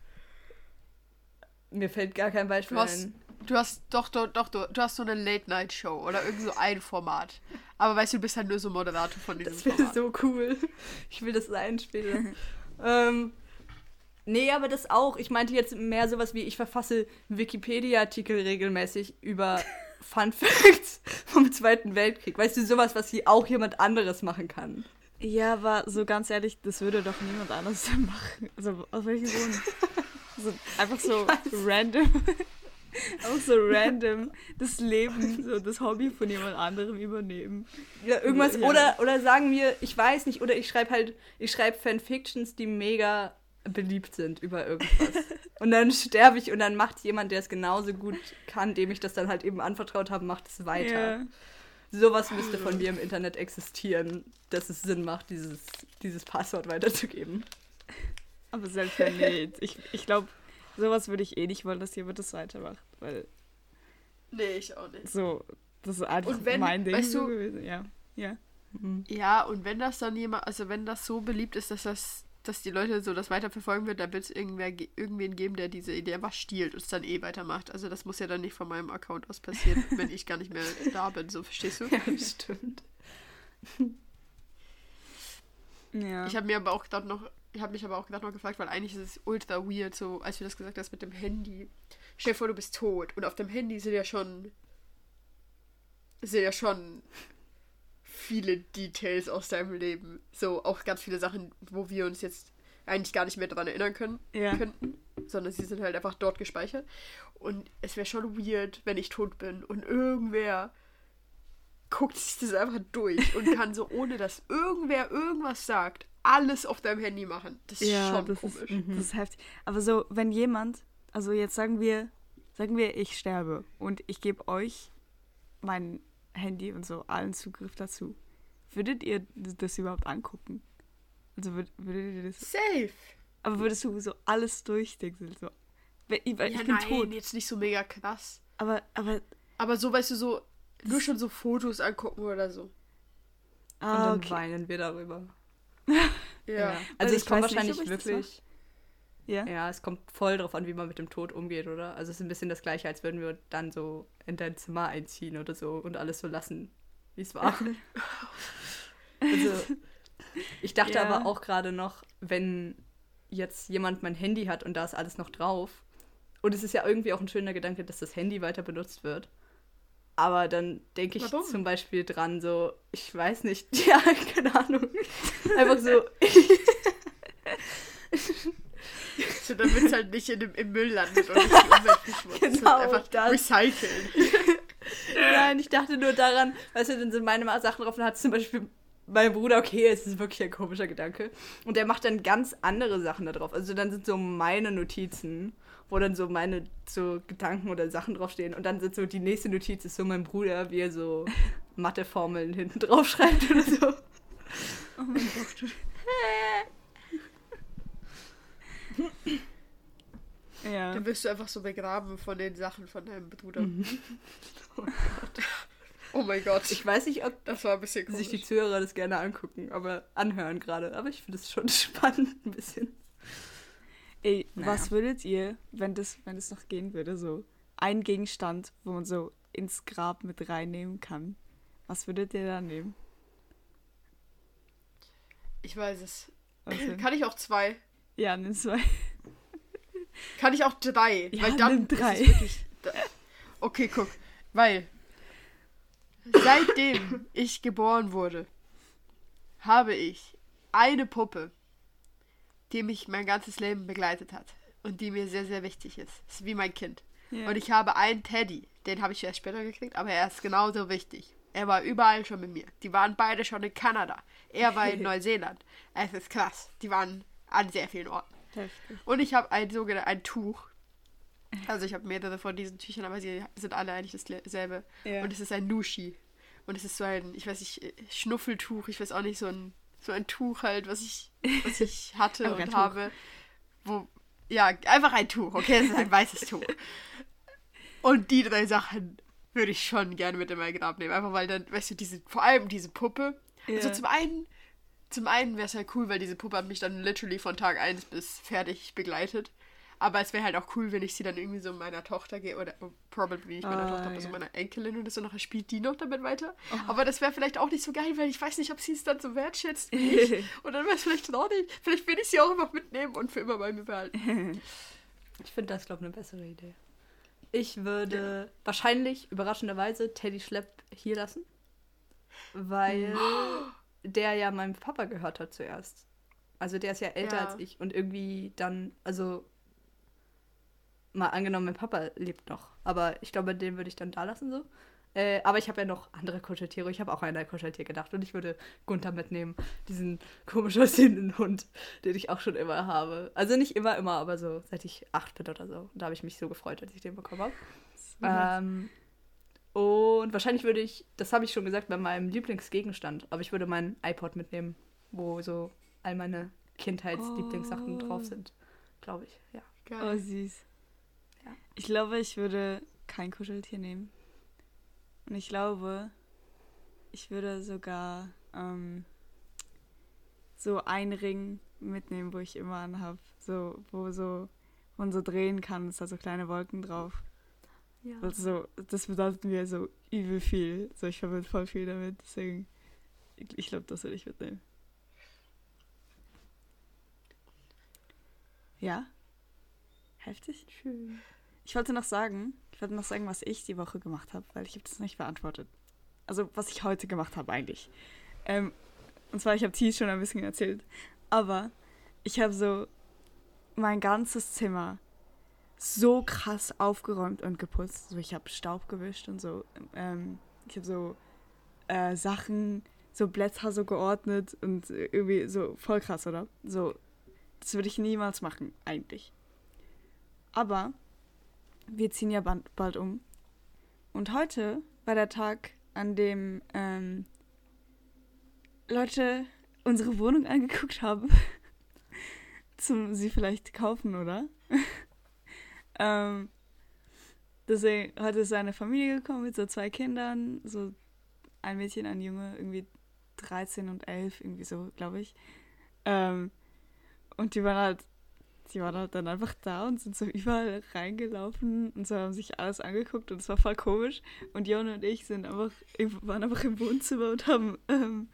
Mir fällt gar kein Beispiel Du hast, ein. du hast doch, doch, doch, du, hast so eine Late-Night-Show oder irgend so ein Format. Aber weißt du, du bist halt nur so Moderator von diesem Das wäre Format. so cool. Ich will das sein später. ähm, nee, aber das auch. Ich meinte jetzt mehr sowas wie, ich verfasse Wikipedia-Artikel regelmäßig über Fun Facts vom Zweiten Weltkrieg. Weißt du, sowas, was hier auch jemand anderes machen kann. Ja, aber so ganz ehrlich, das würde doch niemand anders machen. Also aus welchem Grund? So, einfach so random. auch so random das Leben, so das Hobby von jemand anderem übernehmen. Ja, irgendwas, Ja. oder, oder sagen wir, ich weiß nicht, oder ich schreibe halt, ich schreibe Fanfictions, die mega beliebt sind über irgendwas. und dann sterbe ich und dann macht jemand, der es genauso gut kann, dem ich das dann halt eben anvertraut habe, macht es weiter. Ja. Sowas müsste von mir im Internet existieren, dass es Sinn macht, dieses, dieses Passwort weiterzugeben. Aber selbst wenn nicht. Ich, ich glaube, sowas würde ich eh nicht wollen, dass jemand das weitermacht. Weil Nee, ich auch nicht. so, das ist einfach Und wenn- mein Ding weißt so du- gewesen. Ja. Ja. Ja, und wenn das dann jemand, also wenn das so beliebt ist, dass das, dass die Leute so das weiterverfolgen wird, dann wird es irgendwer, ge- irgendwen geben, der diese Idee einfach stiehlt und es dann eh weitermacht. Also das muss ja dann nicht von meinem Account aus passieren, wenn ich gar nicht mehr da bin, so verstehst du? Ja, das stimmt. Ja. Ich habe mir aber auch gedacht noch, ich habe mich aber auch gedacht noch gefragt, weil eigentlich ist es ultra weird, so als du das gesagt hast mit dem Handy. Stell dir vor, du bist tot und auf dem Handy sind ja schon sind ja schon viele Details aus deinem Leben. So auch ganz viele Sachen, wo wir uns jetzt eigentlich gar nicht mehr daran erinnern können ja. könnten, sondern sie sind halt einfach dort gespeichert. Und es wäre schon weird, wenn ich tot bin und irgendwer guckt sich das einfach durch und kann so, ohne dass irgendwer irgendwas sagt, alles auf deinem Handy machen. Das ist Ja, schon das komisch. ist, das ist heftig. Aber so, wenn jemand, also jetzt sagen wir, sagen wir, ich sterbe und ich gebe euch mein Handy und so allen Zugriff dazu. Würdet ihr das überhaupt angucken? Also würd, würdet ihr das. Safe. Aber würdest du so alles durchdenken? So, ich, weil Ja, ich bin nein, tot. jetzt nicht so mega krass. Aber, aber. Aber so, weißt du, so, nur schon so Fotos angucken oder so. Und Ah, dann okay. weinen wir darüber. Ja. Also es ich weiß nicht, wahrscheinlich ich das wirklich. Ja. Ja, es kommt voll drauf an, wie man mit dem Tod umgeht, oder? Also es ist ein bisschen das gleiche, als würden wir dann so in dein Zimmer einziehen oder so und alles so lassen, wie es war. also ich dachte Ja. aber auch gerade noch, wenn jetzt jemand mein Handy hat und da ist alles noch drauf. Und es ist ja irgendwie auch ein schöner Gedanke, dass das Handy weiter benutzt wird. Aber dann denke ich Warum? zum Beispiel dran, so, ich weiß nicht, ja, keine Ahnung. Einfach so, So, damit es halt nicht in dem, im Müll landet und nicht die Umwelt verschmutzt. Genau, einfach das. recyceln. Nein, ich dachte nur daran, weißt du, dann sind meine Sachen drauf und hat zum Beispiel mein Bruder, okay, es ist wirklich ein komischer Gedanke. Und der macht dann ganz andere Sachen da drauf. Also dann sind so meine Notizen, wo dann so meine so Gedanken oder Sachen draufstehen. Und dann sind so die nächste Notiz ist so mein Bruder, wie er so Matheformeln hinten drauf schreibt oder so. Oh mein Gott. ja. Dann wirst du einfach so begraben von den Sachen von deinem Bruder. Mhm. Oh mein Gott. Ich weiß nicht, ob das war ein bisschen sich die Zuhörer das gerne angucken, aber anhören gerade. Aber ich finde es schon spannend ein bisschen. Ey, Naja. was würdet ihr, wenn das, wenn das noch gehen würde, so ein Gegenstand, wo man so ins Grab mit reinnehmen kann? Was würdet ihr da nehmen? Ich weiß es. Kann ich auch zwei? Ja, nimm zwei. Kann ich auch drei? Ja, weil dann nimm drei. Ist es wirklich, okay, guck. Weil seitdem ich geboren wurde, habe ich eine Puppe, die mich mein ganzes Leben begleitet hat und die mir sehr, sehr wichtig ist. Ist wie mein Kind. Ja. Und ich habe einen Teddy, den habe ich erst später gekriegt, aber er ist genauso wichtig. Er war überall schon mit mir. Die waren beide schon in Kanada. Er war in Neuseeland. Es ist krass. Die waren an sehr vielen Orten. Heftig. Und ich habe ein sogenanntes ein Tuch. Also ich habe mehrere von diesen Tüchern, aber sie sind alle eigentlich dasselbe. Ja. Und es ist ein Nushi. Und es ist so ein, ich weiß nicht, Schnuffeltuch, ich weiß auch nicht, so ein, so ein Tuch halt, was ich, was ich hatte und Tuch. habe. Wo, ja, einfach ein Tuch, okay? Es ist ein weißes Tuch. Und die drei Sachen würde ich schon gerne mit in mein Grab nehmen. Einfach weil dann, weißt du, diese, vor allem diese Puppe. Also Ja. zum einen, zum einen wäre es halt cool, weil diese Puppe hat mich dann literally von Tag 1 bis fertig begleitet. Aber es wäre halt auch cool, wenn ich sie dann irgendwie so meiner Tochter gehe, oder oh, probably nicht meiner Ah, Tochter, aber so ja. meiner Enkelin oder so, nachher spielt die noch damit weiter. Oh. Aber das wäre vielleicht auch nicht so geil, weil ich weiß nicht, ob sie es dann so wertschätzt wie ich. Und dann wäre es vielleicht traurig. Vielleicht will ich sie auch einfach mitnehmen und für immer bei mir behalten. Ich finde das, glaube ich, eine bessere Idee. Ich würde wahrscheinlich, überraschenderweise, Teddy Schlepp hier lassen. Weil der ja meinem Papa gehört hat zuerst. Also der ist ja älter Ja. als ich und irgendwie dann, also mal angenommen, mein Papa lebt noch. Aber ich glaube, den würde ich dann da lassen so. Äh, aber ich habe ja noch andere Kuscheltiere. Ich habe auch an ein Kuscheltier gedacht und ich würde Gunther mitnehmen. Diesen komisch aussehenden Hund, den ich auch schon immer habe. Also nicht immer, immer, aber so seit ich acht bin oder so. Und da habe ich mich so gefreut, als ich den bekommen habe. Ähm, und wahrscheinlich würde ich, das habe ich schon gesagt, bei meinem Lieblingsgegenstand, aber ich würde meinen iPod mitnehmen, wo so all meine Kindheitslieblingssachen Oh. drauf sind. Glaube ich, ja. Oh, Geil. süß. Ja. Ich glaube, ich würde kein Kuscheltier nehmen. Und ich glaube, ich würde sogar ähm, so einen Ring mitnehmen, wo ich immer anhab. So, wo so man so drehen kann, ist da so kleine Wolken drauf. Ja. Also, das bedeutet mir so übel viel. So, ich verbinde voll viel damit. Deswegen, ich, ich glaube, das würde ich mitnehmen. Ja? Heftig? Schön. Ich wollte noch sagen, ich wollte noch sagen, was ich die Woche gemacht habe, weil ich habe das nicht beantwortet. Also, was ich heute gemacht habe eigentlich. Ähm, und zwar, ich habe T schon ein bisschen erzählt. Aber ich habe so mein ganzes Zimmer so krass aufgeräumt und geputzt. So, ich habe Staub gewischt und so. Ähm, ich habe so äh, Sachen, so Blätter so geordnet und irgendwie so voll krass, oder? So, das würde ich niemals machen, eigentlich. Aber wir ziehen ja bald, bald um. Und heute war der Tag, an dem ähm, Leute unsere Wohnung angeguckt haben. Zum sie vielleicht kaufen, oder? ähm, deswegen heute ist eine Familie gekommen mit so zwei Kindern, so ein Mädchen, ein Junge, irgendwie 13 und 11, irgendwie so, glaube ich. Ähm, und die waren halt, die waren halt dann einfach da und sind so überall reingelaufen und so haben sich alles angeguckt und es war voll komisch. Und Jon und ich sind einfach, waren einfach im Wohnzimmer und haben, ähm,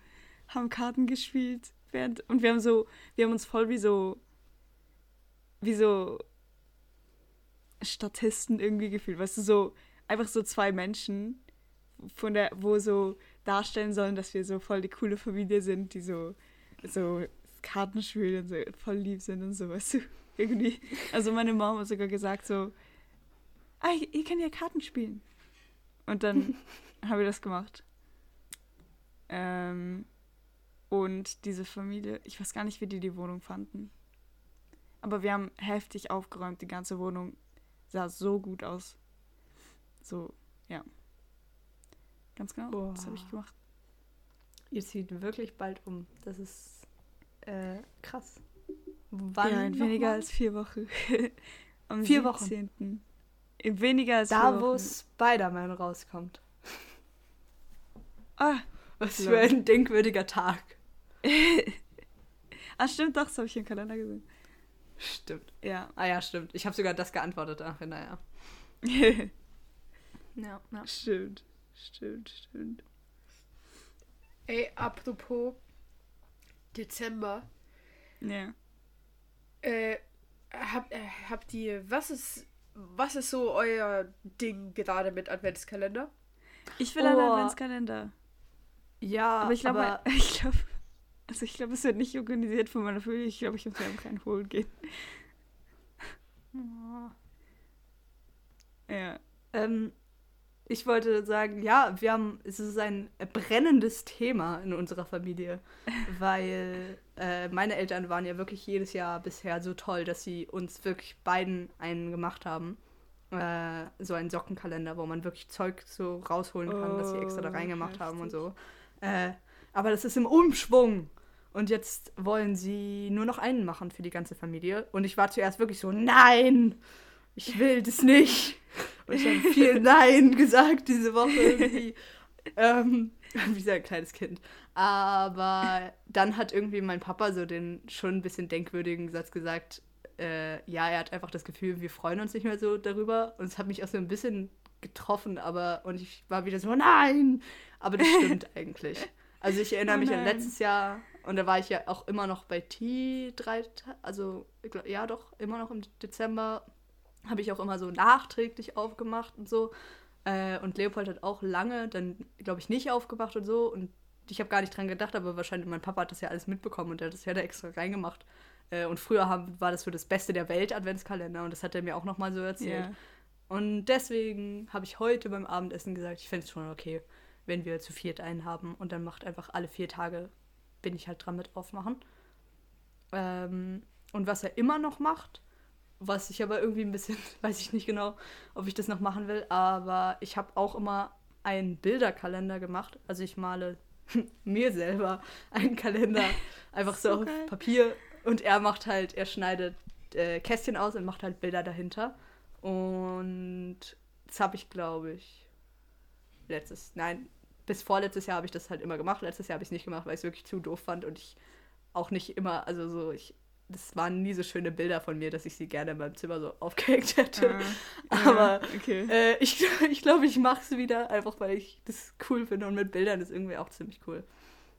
haben Karten gespielt. Während, und wir haben so, wir haben uns voll wie so, wie so Statisten irgendwie gefühlt, weißt du, so einfach so zwei Menschen, von der, wo so darstellen sollen, dass wir so voll die coole Familie sind, die so, so Karten spielen und so voll lieb sind und so, weißt du, irgendwie. Also meine Mama hat sogar gesagt so, ah, ihr könnt ja Karten spielen. Und dann haben wir das gemacht. Ähm, und diese Familie, ich weiß gar nicht, wie die die Wohnung fanden. Aber wir haben heftig aufgeräumt, die ganze Wohnung sah so gut aus. So, ja. Ganz genau, Boah. das habe ich gemacht. Ihr zieht wirklich bald um. Das ist äh, krass. Wann ja, in weniger mal? als vier Wochen. Am Vier Wochen. 17.. In weniger als Da, vier wo Wochen. Spider-Man rauskommt. Ah, Was für ein denkwürdiger Tag. ah, stimmt, doch, das habe ich im Kalender gesehen. Stimmt. Ja. Ah ja, stimmt. Ich habe sogar das geantwortet. Ach, naja. Ja, ja. stimmt, stimmt, stimmt. Ey, apropos Dezember. Ja. Äh, habt, äh, habt ihr, was ist, was ist so euer Ding gerade mit Adventskalender? Ich will einen Oh. Adventskalender. Ja, Aber ich glaube, aber ich glaube, also ich glaube, es wird nicht organisiert von meiner Familie. Ich glaube, ich muss mir einfach einen holen gehen. Ja. Ähm, ich wollte sagen, ja, wir haben, es ist ein brennendes Thema in unserer Familie, weil äh, meine Eltern waren ja wirklich jedes Jahr bisher so toll, dass sie uns wirklich beiden einen gemacht haben. Äh, so einen Sockenkalender, wo man wirklich Zeug so rausholen kann, das sie extra da Oh, reingemacht haben und so. Äh, aber das ist im Umschwung. Und jetzt wollen sie nur noch einen machen für die ganze Familie. Und ich war zuerst wirklich so, nein, ich will das nicht. Und ich habe viel Nein gesagt diese Woche irgendwie. ähm, wie so ein kleines Kind. Aber dann hat irgendwie mein Papa so den schon ein bisschen denkwürdigen Satz gesagt, äh, ja, er hat einfach das Gefühl, wir freuen uns nicht mehr so darüber. Und es hat mich auch so ein bisschen getroffen, aber und ich war wieder so, nein! Aber das stimmt eigentlich. Also ich erinnere Oh mich an letztes Jahr und da war ich ja auch immer noch bei T drei, also ja doch, immer noch im Dezember habe ich auch immer so nachträglich aufgemacht und so. Äh, und Leopold hat auch lange dann, glaube ich, nicht aufgemacht und so. Und ich habe gar nicht dran gedacht, aber wahrscheinlich mein Papa hat das ja alles mitbekommen und der hat das ja da extra reingemacht. Äh, und früher haben, war das für das Beste der Welt Adventskalender und das hat er mir auch nochmal so erzählt. Ja. Und deswegen habe ich heute beim Abendessen gesagt, ich fände es schon okay, wenn wir zu viert einen haben und dann macht einfach alle vier Tage, bin ich halt dran mit aufmachen. Ähm, und was er immer noch macht, was ich aber irgendwie ein bisschen, weiß ich nicht genau, ob ich das noch machen will, aber ich habe auch immer einen Bilderkalender gemacht. Also ich male mir selber einen Kalender einfach so, So auf geil. Papier und er macht halt, er schneidet äh, Kästchen aus und macht halt Bilder dahinter. Und das habe ich, glaube ich, letztes, nein, bis vorletztes Jahr habe ich das halt immer gemacht. Letztes Jahr habe ich es nicht gemacht, weil ich es wirklich zu doof fand und ich auch nicht immer, also so, ich, das waren nie so schöne Bilder von mir, dass ich sie gerne in meinem Zimmer so aufgehängt hätte. Ah, Aber ja, okay. äh, ich ich glaube, ich mache es wieder, einfach weil ich das cool finde und mit Bildern ist irgendwie auch ziemlich cool.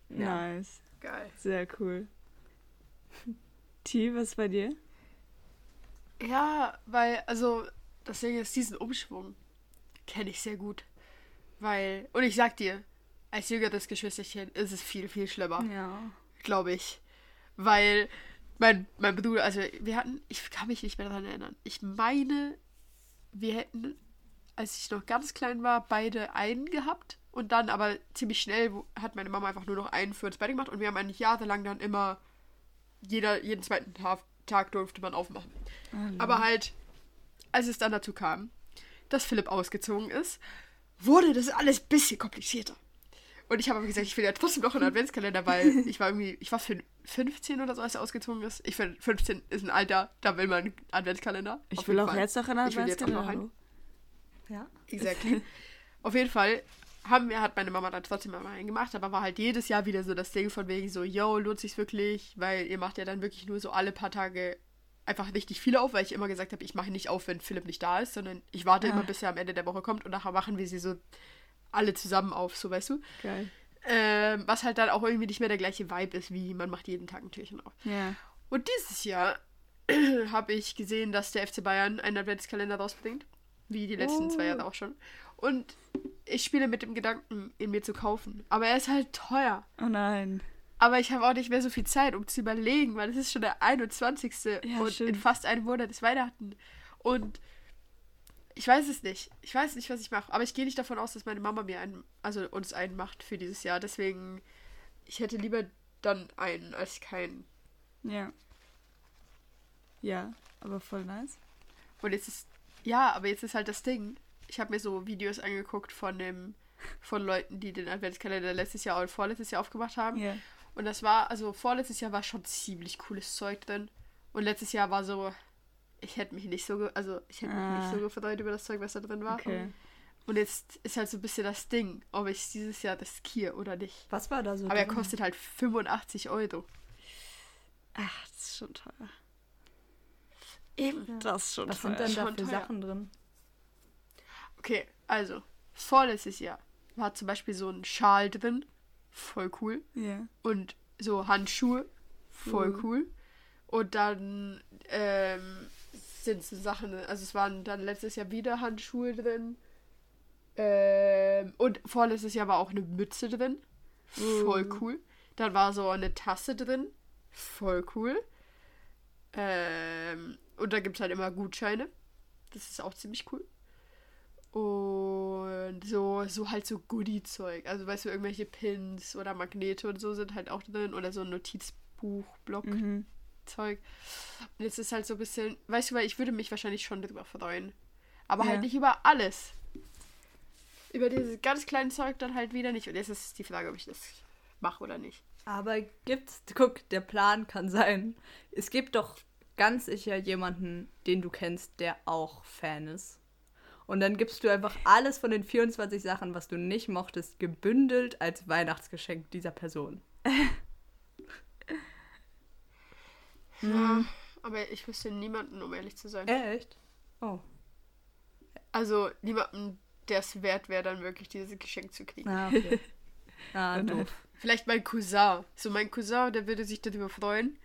Ja. Nice. Geil. Sehr cool. T, was bei dir? Ja, weil, also, das Ding ist, diesen Umschwung kenne ich sehr gut. Weil, und ich sag dir, als jüngeres Geschwisterchen ist es viel, viel schlimmer, Ja. glaube ich. Weil mein, mein Bruder, also wir hatten, ich kann mich nicht mehr daran erinnern. Ich meine, wir hätten, als ich noch ganz klein war, beide einen gehabt. Und dann aber ziemlich schnell hat meine Mama einfach nur noch einen für das Bett gemacht und wir haben eigentlich jahrelang dann immer jeder, jeden zweiten Tag, Tag durfte man aufmachen. Aber halt, als es dann dazu kam, dass Philipp ausgezogen ist, wurde das alles ein bisschen komplizierter. Und ich habe aber gesagt, ich will ja trotzdem noch einen Adventskalender, weil ich war irgendwie, ich war fün- 15 oder so, als er ausgezogen ist. Ich finde, 15 ist ein Alter, da will man einen Adventskalender. Ich will auch Fall. jetzt noch einen Ich will jetzt auch noch Adventskalender. einen. Ja. Exactly. Auf jeden Fall haben wir, hat meine Mama dann trotzdem mal einen gemacht, aber war halt jedes Jahr wieder so das Ding von wegen so, yo, lohnt sich's wirklich, weil ihr macht ja dann wirklich nur so alle paar Tage einfach richtig viele auf, weil ich immer gesagt habe, ich mache nicht auf, wenn Philipp nicht da ist, sondern ich warte Ah. immer, bis er am Ende der Woche kommt und nachher machen wir sie so alle zusammen auf, so weißt du. Geil. Ähm, was halt dann auch irgendwie nicht mehr der gleiche Vibe ist, wie man macht jeden Tag ein Türchen auf. Ja. Und dieses Jahr habe ich gesehen, dass der FC Bayern einen Adventskalender rausbringt. Wie die letzten zwei Oh. Jahre auch schon. Und ich spiele mit dem Gedanken, ihn mir zu kaufen. Aber er ist halt teuer. Oh nein. Aber ich habe auch nicht mehr so viel Zeit, um zu überlegen, weil es ist schon der 21. Ja, und stimmt. in fast einem Monat ist Weihnachten. Und ich weiß es nicht. Ich weiß nicht, was ich mache. Aber ich gehe nicht davon aus, dass meine Mama mir einen, also uns einen macht für dieses Jahr. Deswegen, ich hätte lieber dann einen als keinen. Ja. Ja, aber voll nice. Und jetzt ist, ja, aber jetzt ist halt das Ding. Ich habe mir so Videos angeguckt von dem, von Leuten, die den Adventskalender letztes Jahr oder vorletztes Jahr aufgemacht haben. Ja. Und das war, also vorletztes Jahr war schon ziemlich cooles Zeug drin. Und letztes Jahr war so, ich hätte mich nicht so, also ich hätte mich Ah. nicht so gefreut über das Zeug, was da drin war. Okay. Und jetzt ist halt so ein bisschen das Ding, ob ich es dieses Jahr riskiere oder nicht. Was war da so? Aber er drin? kostet halt 85 Euro. Ach, das ist schon teuer. Eben. Das ist schon Was teuer. sind denn da für teuer. Sachen drin? Okay, also, vorletztes Jahr war zum Beispiel so ein Schal drin. Voll cool. Ja. Und so Handschuhe. Voll Mhm. cool. Und dann ähm, sind so Sachen, also es waren dann letztes Jahr wieder Handschuhe drin. Ähm, und vorletztes Jahr war auch eine Mütze drin. Voll Uh. cool. Dann war so eine Tasse drin. Voll cool. Ähm, und da gibt es halt immer Gutscheine. Das ist auch ziemlich cool. Und so, so halt so Goodie-Zeug. Also weißt du, irgendwelche Pins oder Magnete und so sind halt auch drin. Oder so ein Notizbuch, Block. Mhm. Zeug. Und jetzt ist halt so ein bisschen, weißt du, weil ich würde mich wahrscheinlich schon drüber freuen. Aber Ja. halt nicht über alles. Über dieses ganz kleine Zeug dann halt wieder nicht. Und jetzt ist die Frage, ob ich das mache oder nicht. Aber gibt's, guck, der Plan kann sein. Es gibt doch ganz sicher jemanden, den du kennst, der auch Fan ist. Und dann gibst du einfach alles von den 24 Sachen, was du nicht mochtest, gebündelt als Weihnachtsgeschenk dieser Person. Ja, aber ich wüsste niemanden, um ehrlich zu sein. Echt? Oh. Also niemanden, der es wert wäre, dann wirklich dieses Geschenk zu kriegen. Ah, okay. ah, doof. Vielleicht mein Cousin. So mein Cousin, der würde sich darüber freuen.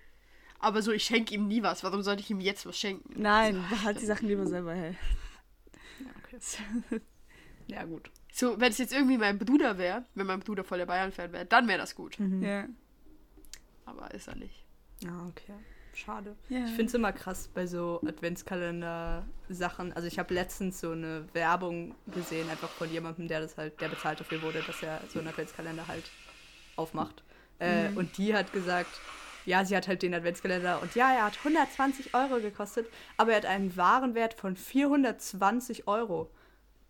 Aber so, ich schenke ihm nie was. Warum sollte ich ihm jetzt was schenken? Nein, behalt die Sachen lieber selber, hey. Okay. Ja, gut. So, wenn es jetzt irgendwie mein Bruder wäre, wenn mein Bruder voll der Bayern-Fan wäre, dann wäre das gut. Mhm. Ja. Aber ist er nicht. Ja, okay. Schade. Ja. Ich finde es immer krass bei so Adventskalender-Sachen. Also ich habe letztens so eine Werbung gesehen, einfach von jemandem, der das halt, der bezahlt dafür wurde, dass er so einen Adventskalender halt aufmacht. Äh, Und die hat gesagt, ja, sie hat halt den Adventskalender und ja, er hat 120 Euro gekostet, aber er hat einen Warenwert von 420 Euro.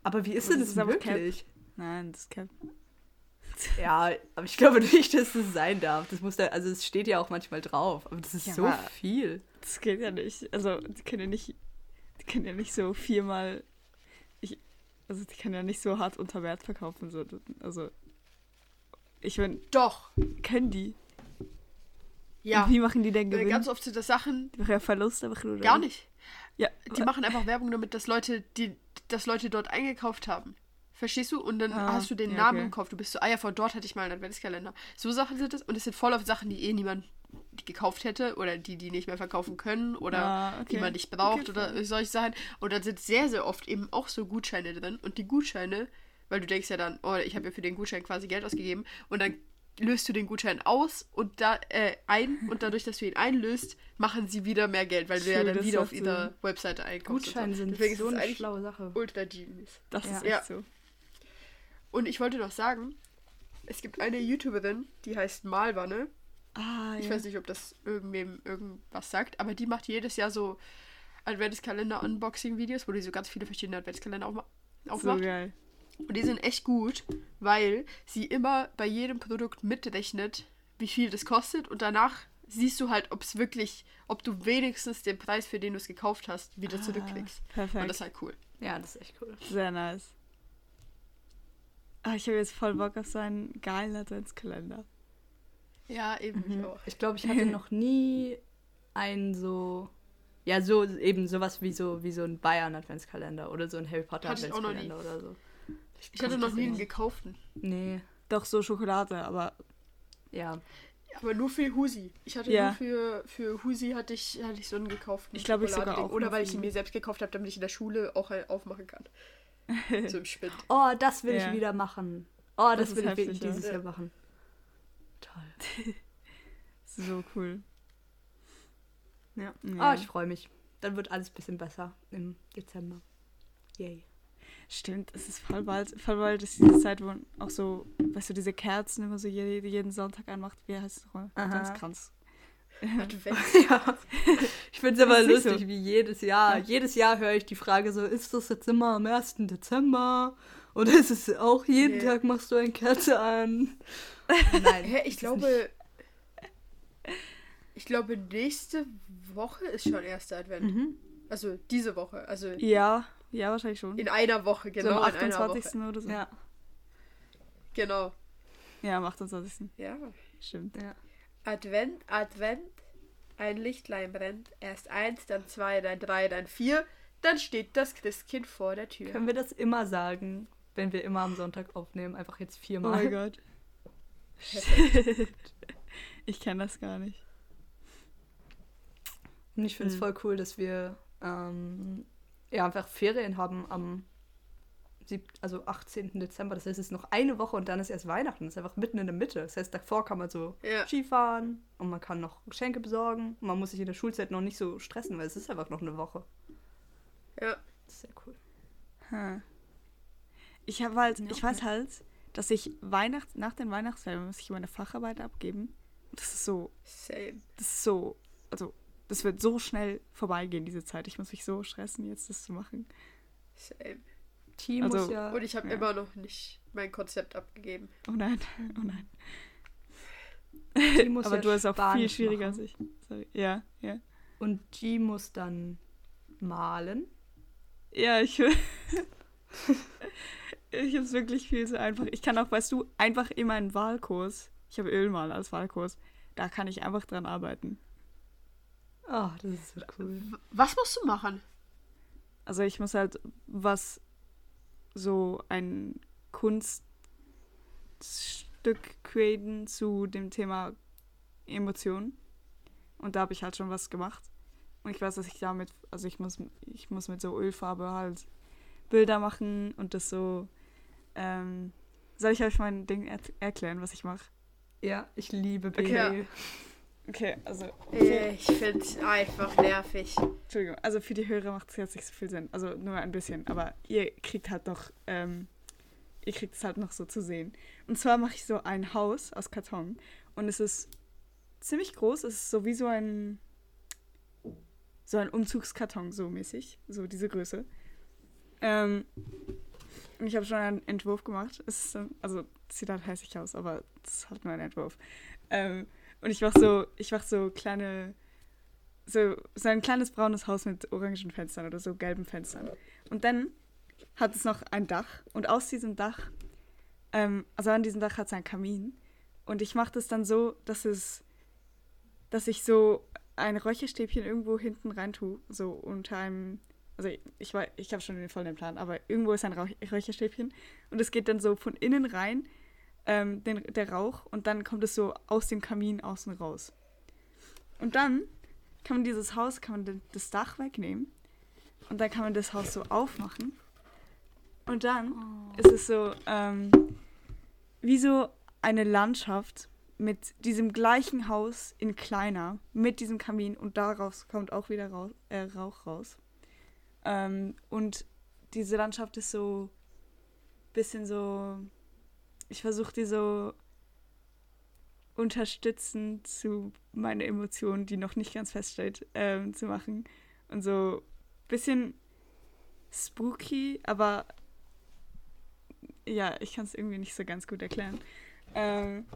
Aber wie ist denn das das ist aber Cap. möglich? Nein, das ist Cap. Ja, aber ich glaube nicht, dass das sein darf. Das muss da, also es steht ja auch manchmal drauf, aber das ist Ja, so viel. Das geht ja nicht. Also, die können ja nicht. Die können ja nicht so viermal. Ich, also, die können ja nicht so hart unter Wert verkaufen. So. Also. Ich meine, Doch. können die? Ja. Und wie machen die denn Äh, Gewinn? Ganz oft sind das Sachen, Die machen ja Verluste machen oder? gar nicht. Ja, Die machen einfach Werbung damit, dass Leute, die, dass Leute dort eingekauft haben. Verstehst du? Und dann Ah, hast du den ja, Namen okay. im Kopf. Du bist so, ah ja, von dort hatte ich mal einen Adventskalender. So Sachen sind es. Und es sind voll oft Sachen, die eh niemand gekauft hätte oder die, die nicht mehr verkaufen können oder Ah, die okay. man nicht braucht Okay, oder solche Sachen. Und dann sind sehr, sehr oft eben auch so Gutscheine drin. Und die Gutscheine, weil du denkst ja dann, oh, ich habe ja für den Gutschein quasi Geld ausgegeben. Und dann löst du den Gutschein aus und da äh, ein und dadurch, dass du ihn einlöst, machen sie wieder mehr Geld, weil du ja dann wieder auf macht ihrer Sinn. Webseite einkaufst. Gutscheine so. sind Deswegen so ist eine schlaue Sache. ultra genius. Das ist Ja. echt Ja. so. Und ich wollte noch sagen, es gibt eine YouTuberin, die heißt Malwanne. Ah, Ich ja. weiß nicht, ob das irgendwem irgendwas sagt, aber die macht jedes Jahr so Adventskalender-Unboxing-Videos, wo die so ganz viele verschiedene Adventskalender aufma so aufmacht. geil. Und die sind echt gut, weil sie immer bei jedem Produkt mitrechnet, wie viel das kostet und danach siehst du halt, ob es wirklich, ob du wenigstens den Preis, für den du es gekauft hast, wieder zurückkriegst. Ah, Perfekt. Und das ist halt cool. Ja, das ist echt cool. Sehr nice. Ah, ich habe jetzt voll Bock auf so einen geilen Adventskalender. Ja, eben ich auch. Ich glaube, ich hatte noch nie einen so. Ja, so eben sowas wie so, wie so ein Bayern-Adventskalender oder so ein Harry Potter Hatte ich auch noch nie. Adventskalender oder so. Ich hatte noch nie einen gekauften. Nee, Doch so Schokolade, aber ja. Aber nur für Husi. Ich hatte Ja. nur für, für Husi hatte ich, hatte ich so einen gekauften. Ich glaube, ich sogar auch Oder weil ich ihn mir selbst gekauft habe, damit ich in der Schule auch einen aufmachen kann. so im Spind. Oh, das will Ja. ich wieder machen. Oh, das, Das will ich heftig, wirklich dieses Ja. Jahr machen. Toll. so cool. Ja. Ja. Oh, ich freue mich. Dann wird alles ein bisschen besser im Dezember. Yay. Stimmt, es ist voll bald. Voll bald ist diese Zeit, wo auch so, weißt du, diese Kerzen immer so jede, jeden Sonntag anmacht. Wie heißt es nochmal? Adventskranz. Advent. ja. Ich finde es aber nicht lustig, so. wie jedes Jahr. Ja. Jedes Jahr höre ich die Frage so, ist das jetzt immer am 1. Dezember? Oder ist es auch jeden Nee. Tag machst du eine Kerze an? Nein. Hä, ich glaube. Ich glaube, nächste Woche ist schon erster Advent. nicht- Mhm. Also diese Woche. Also Ja, ja, wahrscheinlich schon. in einer Woche, so genau. am in einer 28. Woche. oder so. Ja. Genau. Ja, am 28. Ja. Stimmt. ja. Advent, Advent, ein Lichtlein brennt. Erst eins, dann zwei, dann drei, dann vier. Dann steht das Christkind vor der Tür. Können wir das immer sagen, wenn wir immer am Sonntag aufnehmen? Einfach jetzt Oh viermal. mein Gott. ich kenne das gar nicht. Und ich finde es Hm. voll cool, dass wir ähm, ja, einfach Ferien haben am sieb- also 18. Dezember. Das heißt, es ist noch eine Woche und dann ist erst Weihnachten. Das ist einfach mitten in der Mitte. Das heißt, davor kann man so Ja. Skifahren und man kann noch Geschenke besorgen. Man muss sich in der Schulzeit noch nicht so stressen, weil es ist einfach noch eine Woche. Ja. Das ist sehr cool. Hm. Ich habe halt, ich weiß halt, dass ich Weihnachts nach den Weihnachtsferien muss ich meine Facharbeit abgeben. Das ist so, Same. das ist so, also das wird so schnell vorbeigehen diese Zeit. Ich muss mich so stressen jetzt das zu machen. Same. Team Also- muss ja. Und ich habe Ja. immer noch nicht mein Konzept abgegeben. Oh nein, oh nein. Aber ja du hast auch viel Spanisch schwieriger machen. als ich. Sorry. Ja, ja. Und G muss dann malen. Ja, ich ich habe es wirklich viel zu einfach. Ich kann auch, weißt du, einfach in meinen Wahlkurs. Ich habe Ölmal als Wahlkurs. Da kann ich einfach dran arbeiten. Oh, das ist so cool. Was musst du machen? Also ich muss halt was so ein Kunststück createn zu dem Thema Emotionen. Und da habe ich halt schon was gemacht. Und ich weiß, dass ich damit, also ich muss, ich muss mit so Ölfarbe halt Bilder machen und das so. Ähm, soll ich euch mein Ding er erklären, was ich mache? Ja, ich liebe Okay. BWL. Okay, also. Äh, Ich finde es einfach nervig. Entschuldigung, also für die Hörer macht es jetzt nicht so viel Sinn. Also nur ein bisschen, aber ihr kriegt halt noch, ähm, ihr kriegt es halt noch so zu sehen. Und zwar mache ich so ein Haus aus Karton und es ist ziemlich groß. Es ist so wie so ein, so ein Umzugskarton so mäßig, so diese Größe. Ähm, und ich habe schon einen Entwurf gemacht. Es ist, so- also sieht halt hässlich aus, aber es ist halt nur ein Entwurf. Ähm, und ich mache so, ich mache so kleine so, so ein kleines braunes Haus mit orangen Fenstern oder so gelben Fenstern. Und dann hat es noch ein Dach und aus diesem Dach, ähm, also an diesem Dach hat es einen Kamin. Und ich mache das dann so, dass es, dass ich so ein Räucherstäbchen irgendwo hinten rein tue, so unter einem, also ich, weiß- ich habe schon den vollen Plan, aber irgendwo ist ein Räucherstäbchen und es geht dann so von innen rein, ähm, den, der Rauch und dann kommt es so aus dem Kamin außen raus. Und dann kann man dieses Haus, kann man das Dach wegnehmen und dann kann man das Haus so aufmachen. Und dann ist es so ähm, wie so eine Landschaft mit diesem gleichen Haus in kleiner, mit diesem Kamin und daraus kommt auch wieder Rauch, äh, Rauch raus. Ähm, und diese Landschaft ist so bisschen so ich versuche die so unterstützend zu meinen Emotionen, die noch nicht ganz feststeht, ähm, zu machen. Und so ein bisschen spooky, aber ja, ich kann es irgendwie nicht so ganz gut erklären. Ähm,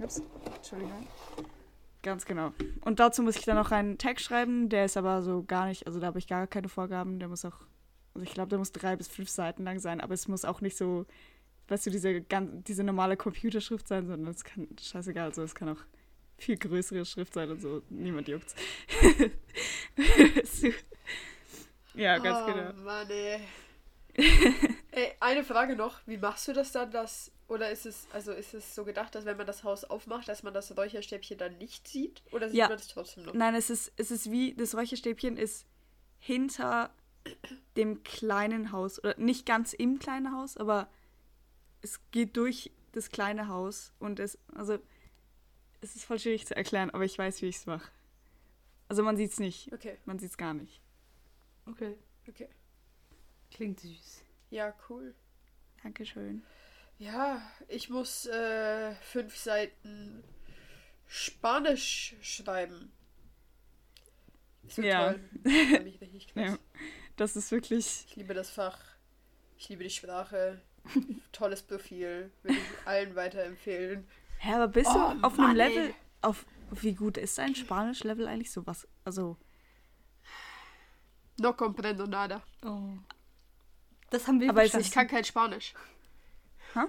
ups, Entschuldigung. Ganz genau. Und dazu muss ich dann noch einen Tag schreiben, der ist aber so gar nicht, also da habe ich gar keine Vorgaben, der muss auch, also ich glaube, der muss drei bis fünf Seiten lang sein, aber es muss auch nicht so, weißt du, diese, ganz, diese normale Computerschrift sein, sondern es kann, scheißegal, also es kann auch viel größere Schrift sein und so, niemand juckt's. ja, ganz oh, genau. Mann, ey. ey, eine Frage noch, wie machst du das dann, dass oder ist es, also ist es so gedacht, dass wenn man das Haus aufmacht, dass man das Räucherstäbchen dann nicht sieht? Oder sieht Ja. man das trotzdem noch? Nein, es ist, es ist wie, das Räucherstäbchen ist hinter dem kleinen Haus. Oder nicht ganz im kleinen Haus, aber es geht durch das kleine Haus. Und es, also, es ist voll schwierig zu erklären, aber ich weiß, wie ich es mache. Also man sieht es nicht. Okay, Man sieht es gar nicht. Okay. okay. Klingt süß. Ja, cool. Dankeschön. Ja, ich muss äh, fünf Seiten Spanisch schreiben. Das Ja. Ja. Das ist wirklich. Ich liebe das Fach. Ich liebe die Sprache. Tolles Profil. Würde ich allen weiterempfehlen. Hä, aber bist Oh, du auf einem Mann, Level. ey. Auf, wie gut ist dein Spanisch-Level eigentlich sowas? Also, No comprendo nada. Oh. Das haben wir Aber verstanden. Ich kann kein Spanisch. Hä?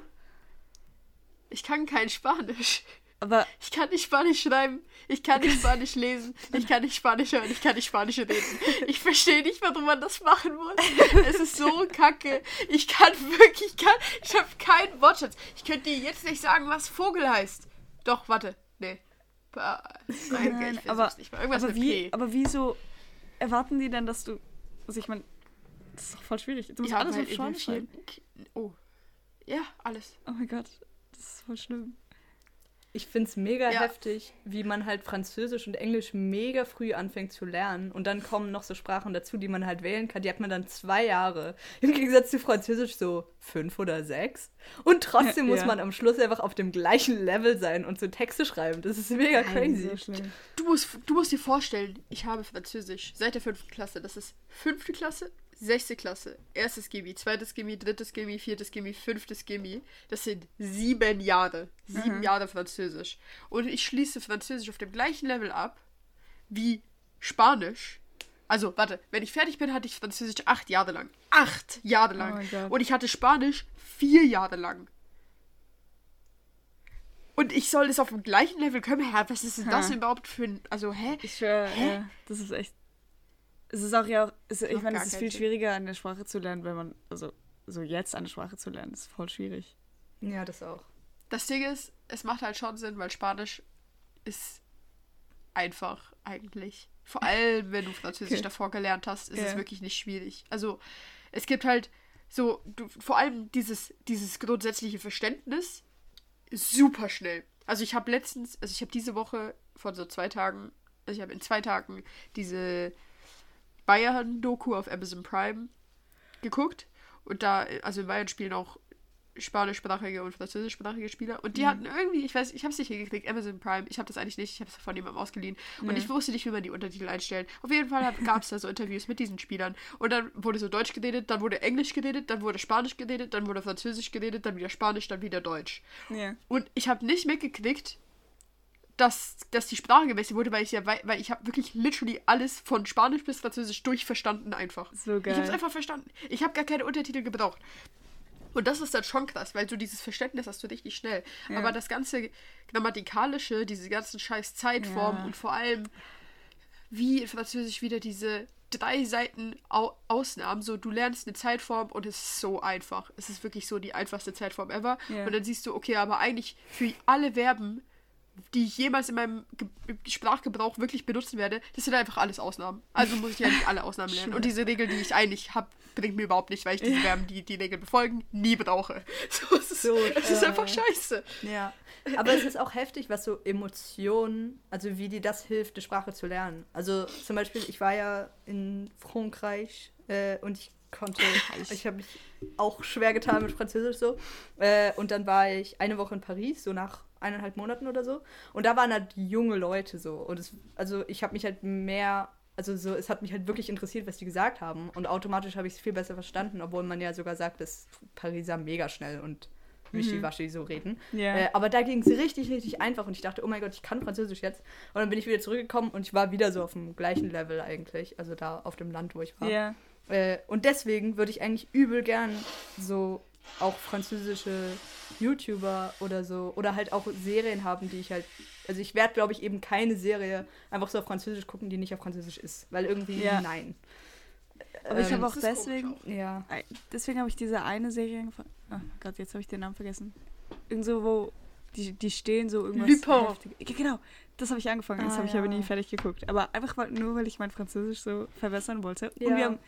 Ich kann kein Spanisch. Aber Ich kann nicht Spanisch schreiben. Ich kann nicht Spanisch lesen. Ich kann nicht Spanisch hören. Ich kann nicht Spanisch reden. Ich verstehe nicht, warum man das machen muss. Es ist so kacke. Ich kann wirklich, ich kann, ich habe keinen Wortschatz. Ich könnte dir jetzt nicht sagen, was Vogel heißt. Doch, warte. Nee. Nein, Nein, ich aber- nicht mal. Irgendwas aber wie, P. aber wieso erwarten die denn, dass du. Also ich meine, das ist doch voll schwierig. Du musst Ja, alles auf Spanisch schreiben. Oh. Ja, alles. Oh mein Gott, das ist voll schlimm. Ich finde es mega Ja. heftig, wie man halt Französisch und Englisch mega früh anfängt zu lernen. Und dann kommen noch so Sprachen dazu, die man halt wählen kann. Die hat man dann zwei Jahre. Im Gegensatz zu Französisch so fünf oder sechs. Und trotzdem muss Ja. man am Schluss einfach auf dem gleichen Level sein und so Texte schreiben. Das ist mega crazy. So schlimm. Du musst, du musst dir vorstellen, ich habe Französisch seit der fünften Klasse. Das ist fünfte Klasse, sechste Klasse, erstes Gimmi, zweites Gimmi, drittes Gimmi, viertes Gimmi, fünftes Gimmi. Das sind sieben Jahre. Sieben Jahre Französisch. Und ich schließe Französisch auf dem gleichen Level ab wie Spanisch. Also, warte, wenn ich fertig bin, hatte ich Französisch acht Jahre lang. Acht Jahre lang. Gott. Und ich hatte Spanisch vier Jahre lang. Und ich soll das auf dem gleichen Level können. Hä, was ist denn das Ha. überhaupt für ein. Also, hä? Ich schwöre, Hä? ja, das ist echt. Es ist auch ja auch. Es, ich meine, es ist viel Sinn. schwieriger, eine Sprache zu lernen, wenn man. Also, so jetzt eine Sprache zu lernen, ist voll schwierig. Ja, das auch. Das Ding ist, es macht halt schon Sinn, weil Spanisch ist einfach eigentlich. Vor allem, wenn du Französisch Okay. davor gelernt hast, ist es Ja. wirklich nicht schwierig. Also, es gibt halt so, du, vor allem dieses, dieses grundsätzliche Verständnis ist super schnell. Also, ich habe letztens, also ich habe diese Woche vor so zwei Tagen, also ich habe in zwei Tagen diese Bayern-Doku auf Amazon Prime geguckt. Und da, also in Bayern spielen auch spanischsprachige und französischsprachige Spieler. Und die Mhm. hatten irgendwie, ich weiß, ich habe es nicht hingekriegt, Amazon Prime, ich habe das eigentlich nicht, ich habe es von jemandem ausgeliehen. Und Ja. ich wusste nicht, wie man die Untertitel einstellen. Auf jeden Fall gab es da so Interviews mit diesen Spielern. Und dann wurde so Deutsch geredet, dann wurde Englisch geredet, dann wurde Spanisch geredet, dann wurde Französisch geredet, dann wieder Spanisch, dann wieder Deutsch. Ja. Und ich habe nicht mitgekriegt, dass, dass die Sprache gewechselt wurde, weil ich ja, weil, weil ich habe wirklich literally alles von Spanisch bis Französisch durchverstanden einfach. So Ich habe es geil. einfach verstanden. Ich habe gar keine Untertitel gebraucht. Und das ist dann schon krass, weil du dieses Verständnis hast du richtig schnell. Ja. Aber das ganze Grammatikalische, diese ganzen scheiß Zeitformen Ja. und vor allem, wie in Französisch wieder diese drei Seiten Au Ausnahmen, so du lernst eine Zeitform und es ist so einfach. Es ist wirklich so die einfachste Zeitform ever. Ja. Und dann siehst du, okay, aber eigentlich für alle Verben, die ich jemals in meinem Ge Sprachgebrauch wirklich benutzen werde, das sind einfach alles Ausnahmen. Also muss ich ja nicht alle Ausnahmen lernen. Und diese Regel, die ich eigentlich habe, bringt mir überhaupt nicht, weil ich diese Verben, die die Regel befolgen, nie brauche. So, es ist, So, es ist äh, einfach scheiße. Ja. Aber es ist auch heftig, was so Emotionen, also wie dir das hilft, eine Sprache zu lernen. Also zum Beispiel, ich war ja in Frankreich äh, und ich konnte. Ich habe mich auch schwer getan mit Französisch so. Äh, und dann war ich eine Woche in Paris, so nach eineinhalb Monaten oder so. Und da waren halt junge Leute so. Und es, also ich habe mich halt mehr, also so, es hat mich halt wirklich interessiert, was die gesagt haben. Und automatisch habe ich es viel besser verstanden, obwohl man ja sogar sagt, dass Pariser mega schnell und wischiwaschi so reden. Ja. Äh, aber da ging es richtig, richtig einfach und ich dachte, oh mein Gott, ich kann Französisch jetzt. Und dann bin ich wieder zurückgekommen und ich war wieder so auf dem gleichen Level eigentlich, also da auf dem Land, wo ich war. Ja. Äh, und deswegen würde ich eigentlich übel gern so auch französische YouTuber oder so oder halt auch Serien haben, die ich halt. Also ich werde, glaube ich, eben keine Serie einfach so auf Französisch gucken, die nicht auf Französisch ist. Weil irgendwie Ja. nein. Aber ich Ähm, habe auch das ist komisch deswegen, Ja. Ei, Deswegen habe ich diese eine Serie angefangen. Oh Gott, jetzt habe ich den Namen vergessen. Irgendso, wo die, die stehen so irgendwas. Lupin. heftig- Ja, genau, das habe ich angefangen. Das Ah, habe ich aber ja. nie fertig geguckt. Aber einfach weil, nur, weil ich mein Französisch so verbessern wollte. Und Ja. wir haben,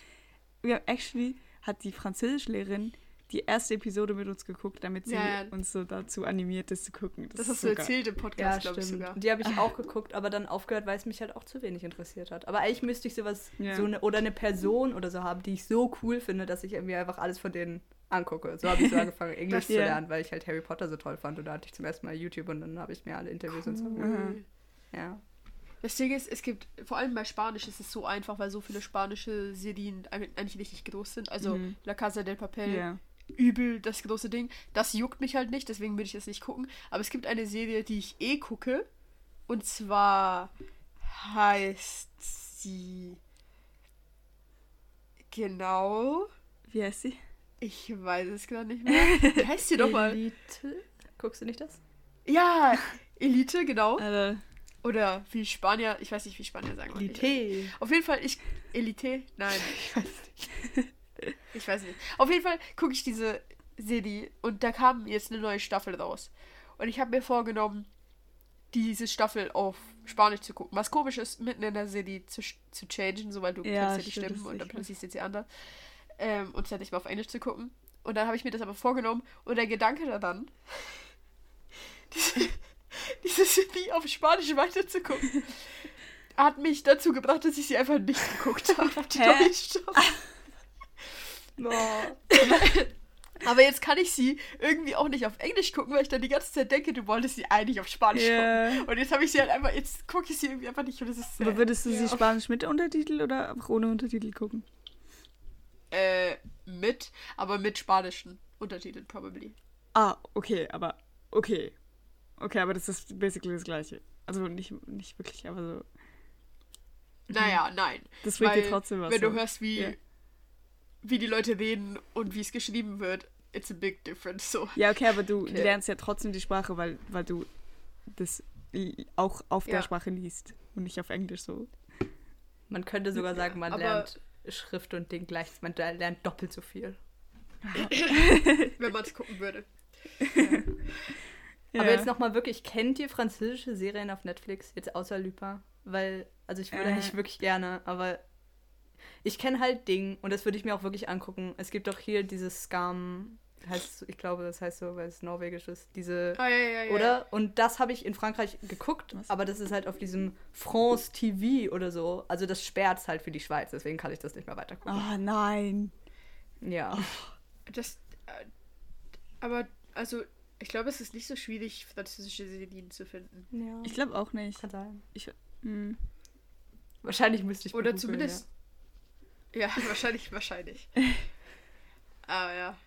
wir haben actually, hat die Französischlehrerin die erste Episode mit uns geguckt, damit sie Ja, ja. uns so dazu animiert ist zu gucken. Das, ist hast du so erzählt im Ja, Podcast, glaube ich sogar. Die habe ich auch geguckt, aber dann aufgehört, weil es mich halt auch zu wenig interessiert hat. Aber eigentlich müsste ich sowas, Ja. so eine, oder eine Person oder so haben, die ich so cool finde, dass ich irgendwie einfach alles von denen angucke. So habe ich so angefangen, Englisch zu Ja. lernen, weil ich halt Harry Potter so toll fand. Und da hatte ich zum ersten Mal YouTube und dann habe ich mir alle Interviews und so. Cool. Mhm. Ja. Das Ding ist, es gibt, vor allem bei Spanisch ist es so einfach, weil so viele spanische Serien eigentlich richtig groß sind. Also Mhm. La Casa del Papel, Ja. Übel das große Ding. Das juckt mich halt nicht, deswegen würde ich das nicht gucken. Aber es gibt eine Serie, die ich eh gucke. Und zwar heißt sie. Genau. Wie heißt sie? Ich weiß es gerade nicht mehr. Wie heißt sie doch mal? Elite? Guckst du nicht das? Ja, Elite, genau. Alter. Oder wie Spanier, ich weiß nicht, wie Spanier sagen. Elite. Auf jeden Fall, ich. Elite? Nein. Ich weiß nicht. Ich weiß nicht. Auf jeden Fall gucke ich diese Serie und da kam jetzt eine neue Staffel raus. Und ich habe mir vorgenommen, diese Staffel auf Spanisch zu gucken. Was komisch ist, mitten in der Serie zu, zu changen, so weil du Ja, kennst ja die Stimmen und dann plötzlich sind sie anders. Ähm, und dann nicht mal auf Englisch zu gucken. Und dann habe ich mir das aber vorgenommen und der Gedanke daran, diese, diese Serie auf Spanisch weiterzugucken, hat mich dazu gebracht, dass ich sie einfach nicht geguckt habe. Die neue Staffel. Aber jetzt kann ich sie irgendwie auch nicht auf Englisch gucken, weil ich dann die ganze Zeit denke, du wolltest sie eigentlich auf Spanisch Ja. gucken. Und jetzt habe ich sie halt einfach, jetzt gucke ich sie irgendwie einfach nicht und das ist Aber würdest du Ja. sie Spanisch mit Untertitel oder einfach ohne Untertitel gucken? äh, mit, aber mit spanischen Untertiteln probably. Ah, okay, aber okay. Okay, aber das ist basically das gleiche. Also nicht, nicht wirklich, aber so. Naja, nein. Das bringt dir trotzdem was. Wenn du so. hörst, wie, Ja. Wie die Leute reden und wie es geschrieben wird, it's a big difference. So. Ja, okay, aber du Okay. lernst ja trotzdem die Sprache, weil, weil du das auch auf der Ja. Sprache liest und nicht auf Englisch so. Man könnte sogar sagen, man Aber- lernt Schrift und Ding gleich. Man lernt doppelt so viel. Wenn man es gucken würde. Ja. Aber jetzt nochmal wirklich, kennt ihr französische Serien auf Netflix? Jetzt außer Lupin? Weil, also ich würde Äh. eigentlich wirklich gerne, aber ich kenne halt Ding und das würde ich mir auch wirklich angucken. Es gibt doch hier dieses Scam, heißt, ich glaube, das heißt so, weil es norwegisch ist. Diese, Ah, ja, ja, ja. oder? Und das habe ich in Frankreich geguckt, Was? aber das ist halt auf diesem France TV oder so. Also das sperrt halt für die Schweiz, deswegen kann ich das nicht mehr weiter gucken. Oh nein. Ja. Das, äh, aber, also, ich glaube, es ist nicht so schwierig, französische Serien zu finden. ja. Ich glaube auch nicht. kann sein. Hm. Wahrscheinlich müsste ich Oder zumindest. Ja, wahrscheinlich, wahrscheinlich. Aber ja.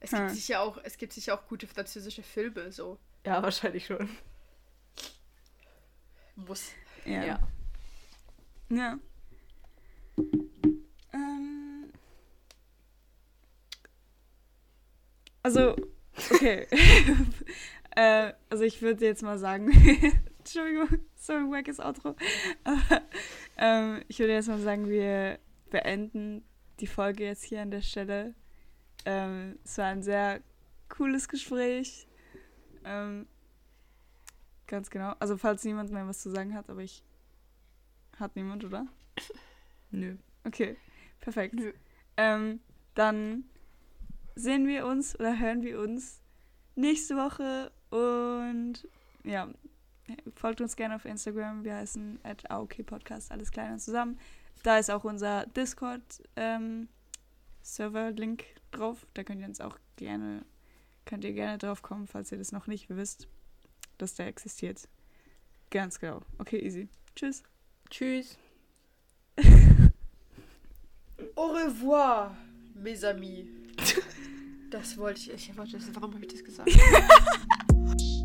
Es gibt Hm. sicher auch, es gibt sicher auch gute französische Filme, so. Ja, wahrscheinlich schon. Muss. Ja. Ja. Ja. Ähm. Also, okay. äh, also ich würde jetzt mal sagen, Entschuldigung, so ein wackes Outro. Aber, ähm, ich würde jetzt mal sagen, wir beenden die Folge jetzt hier an der Stelle. Ähm, es war ein sehr cooles Gespräch. Ähm, ganz genau. Also falls niemand mehr was zu sagen hat, aber ich hat niemand, oder? Nö. Okay, perfekt. Nö. Ähm, dann sehen wir uns oder hören wir uns nächste Woche und ja, folgt uns gerne auf Instagram. Wir heißen at AOK Podcast, alles klein und zusammen. Da ist auch unser Discord-Server-Link drauf. Da könnt ihr uns auch gerne, könnt ihr gerne drauf kommen, falls ihr das noch nicht wisst, dass der existiert. Ganz genau. Okay, easy. Tschüss. Tschüss. Au revoir, mes amis. Das wollte ich. ich wollte warum habe ich das gesagt?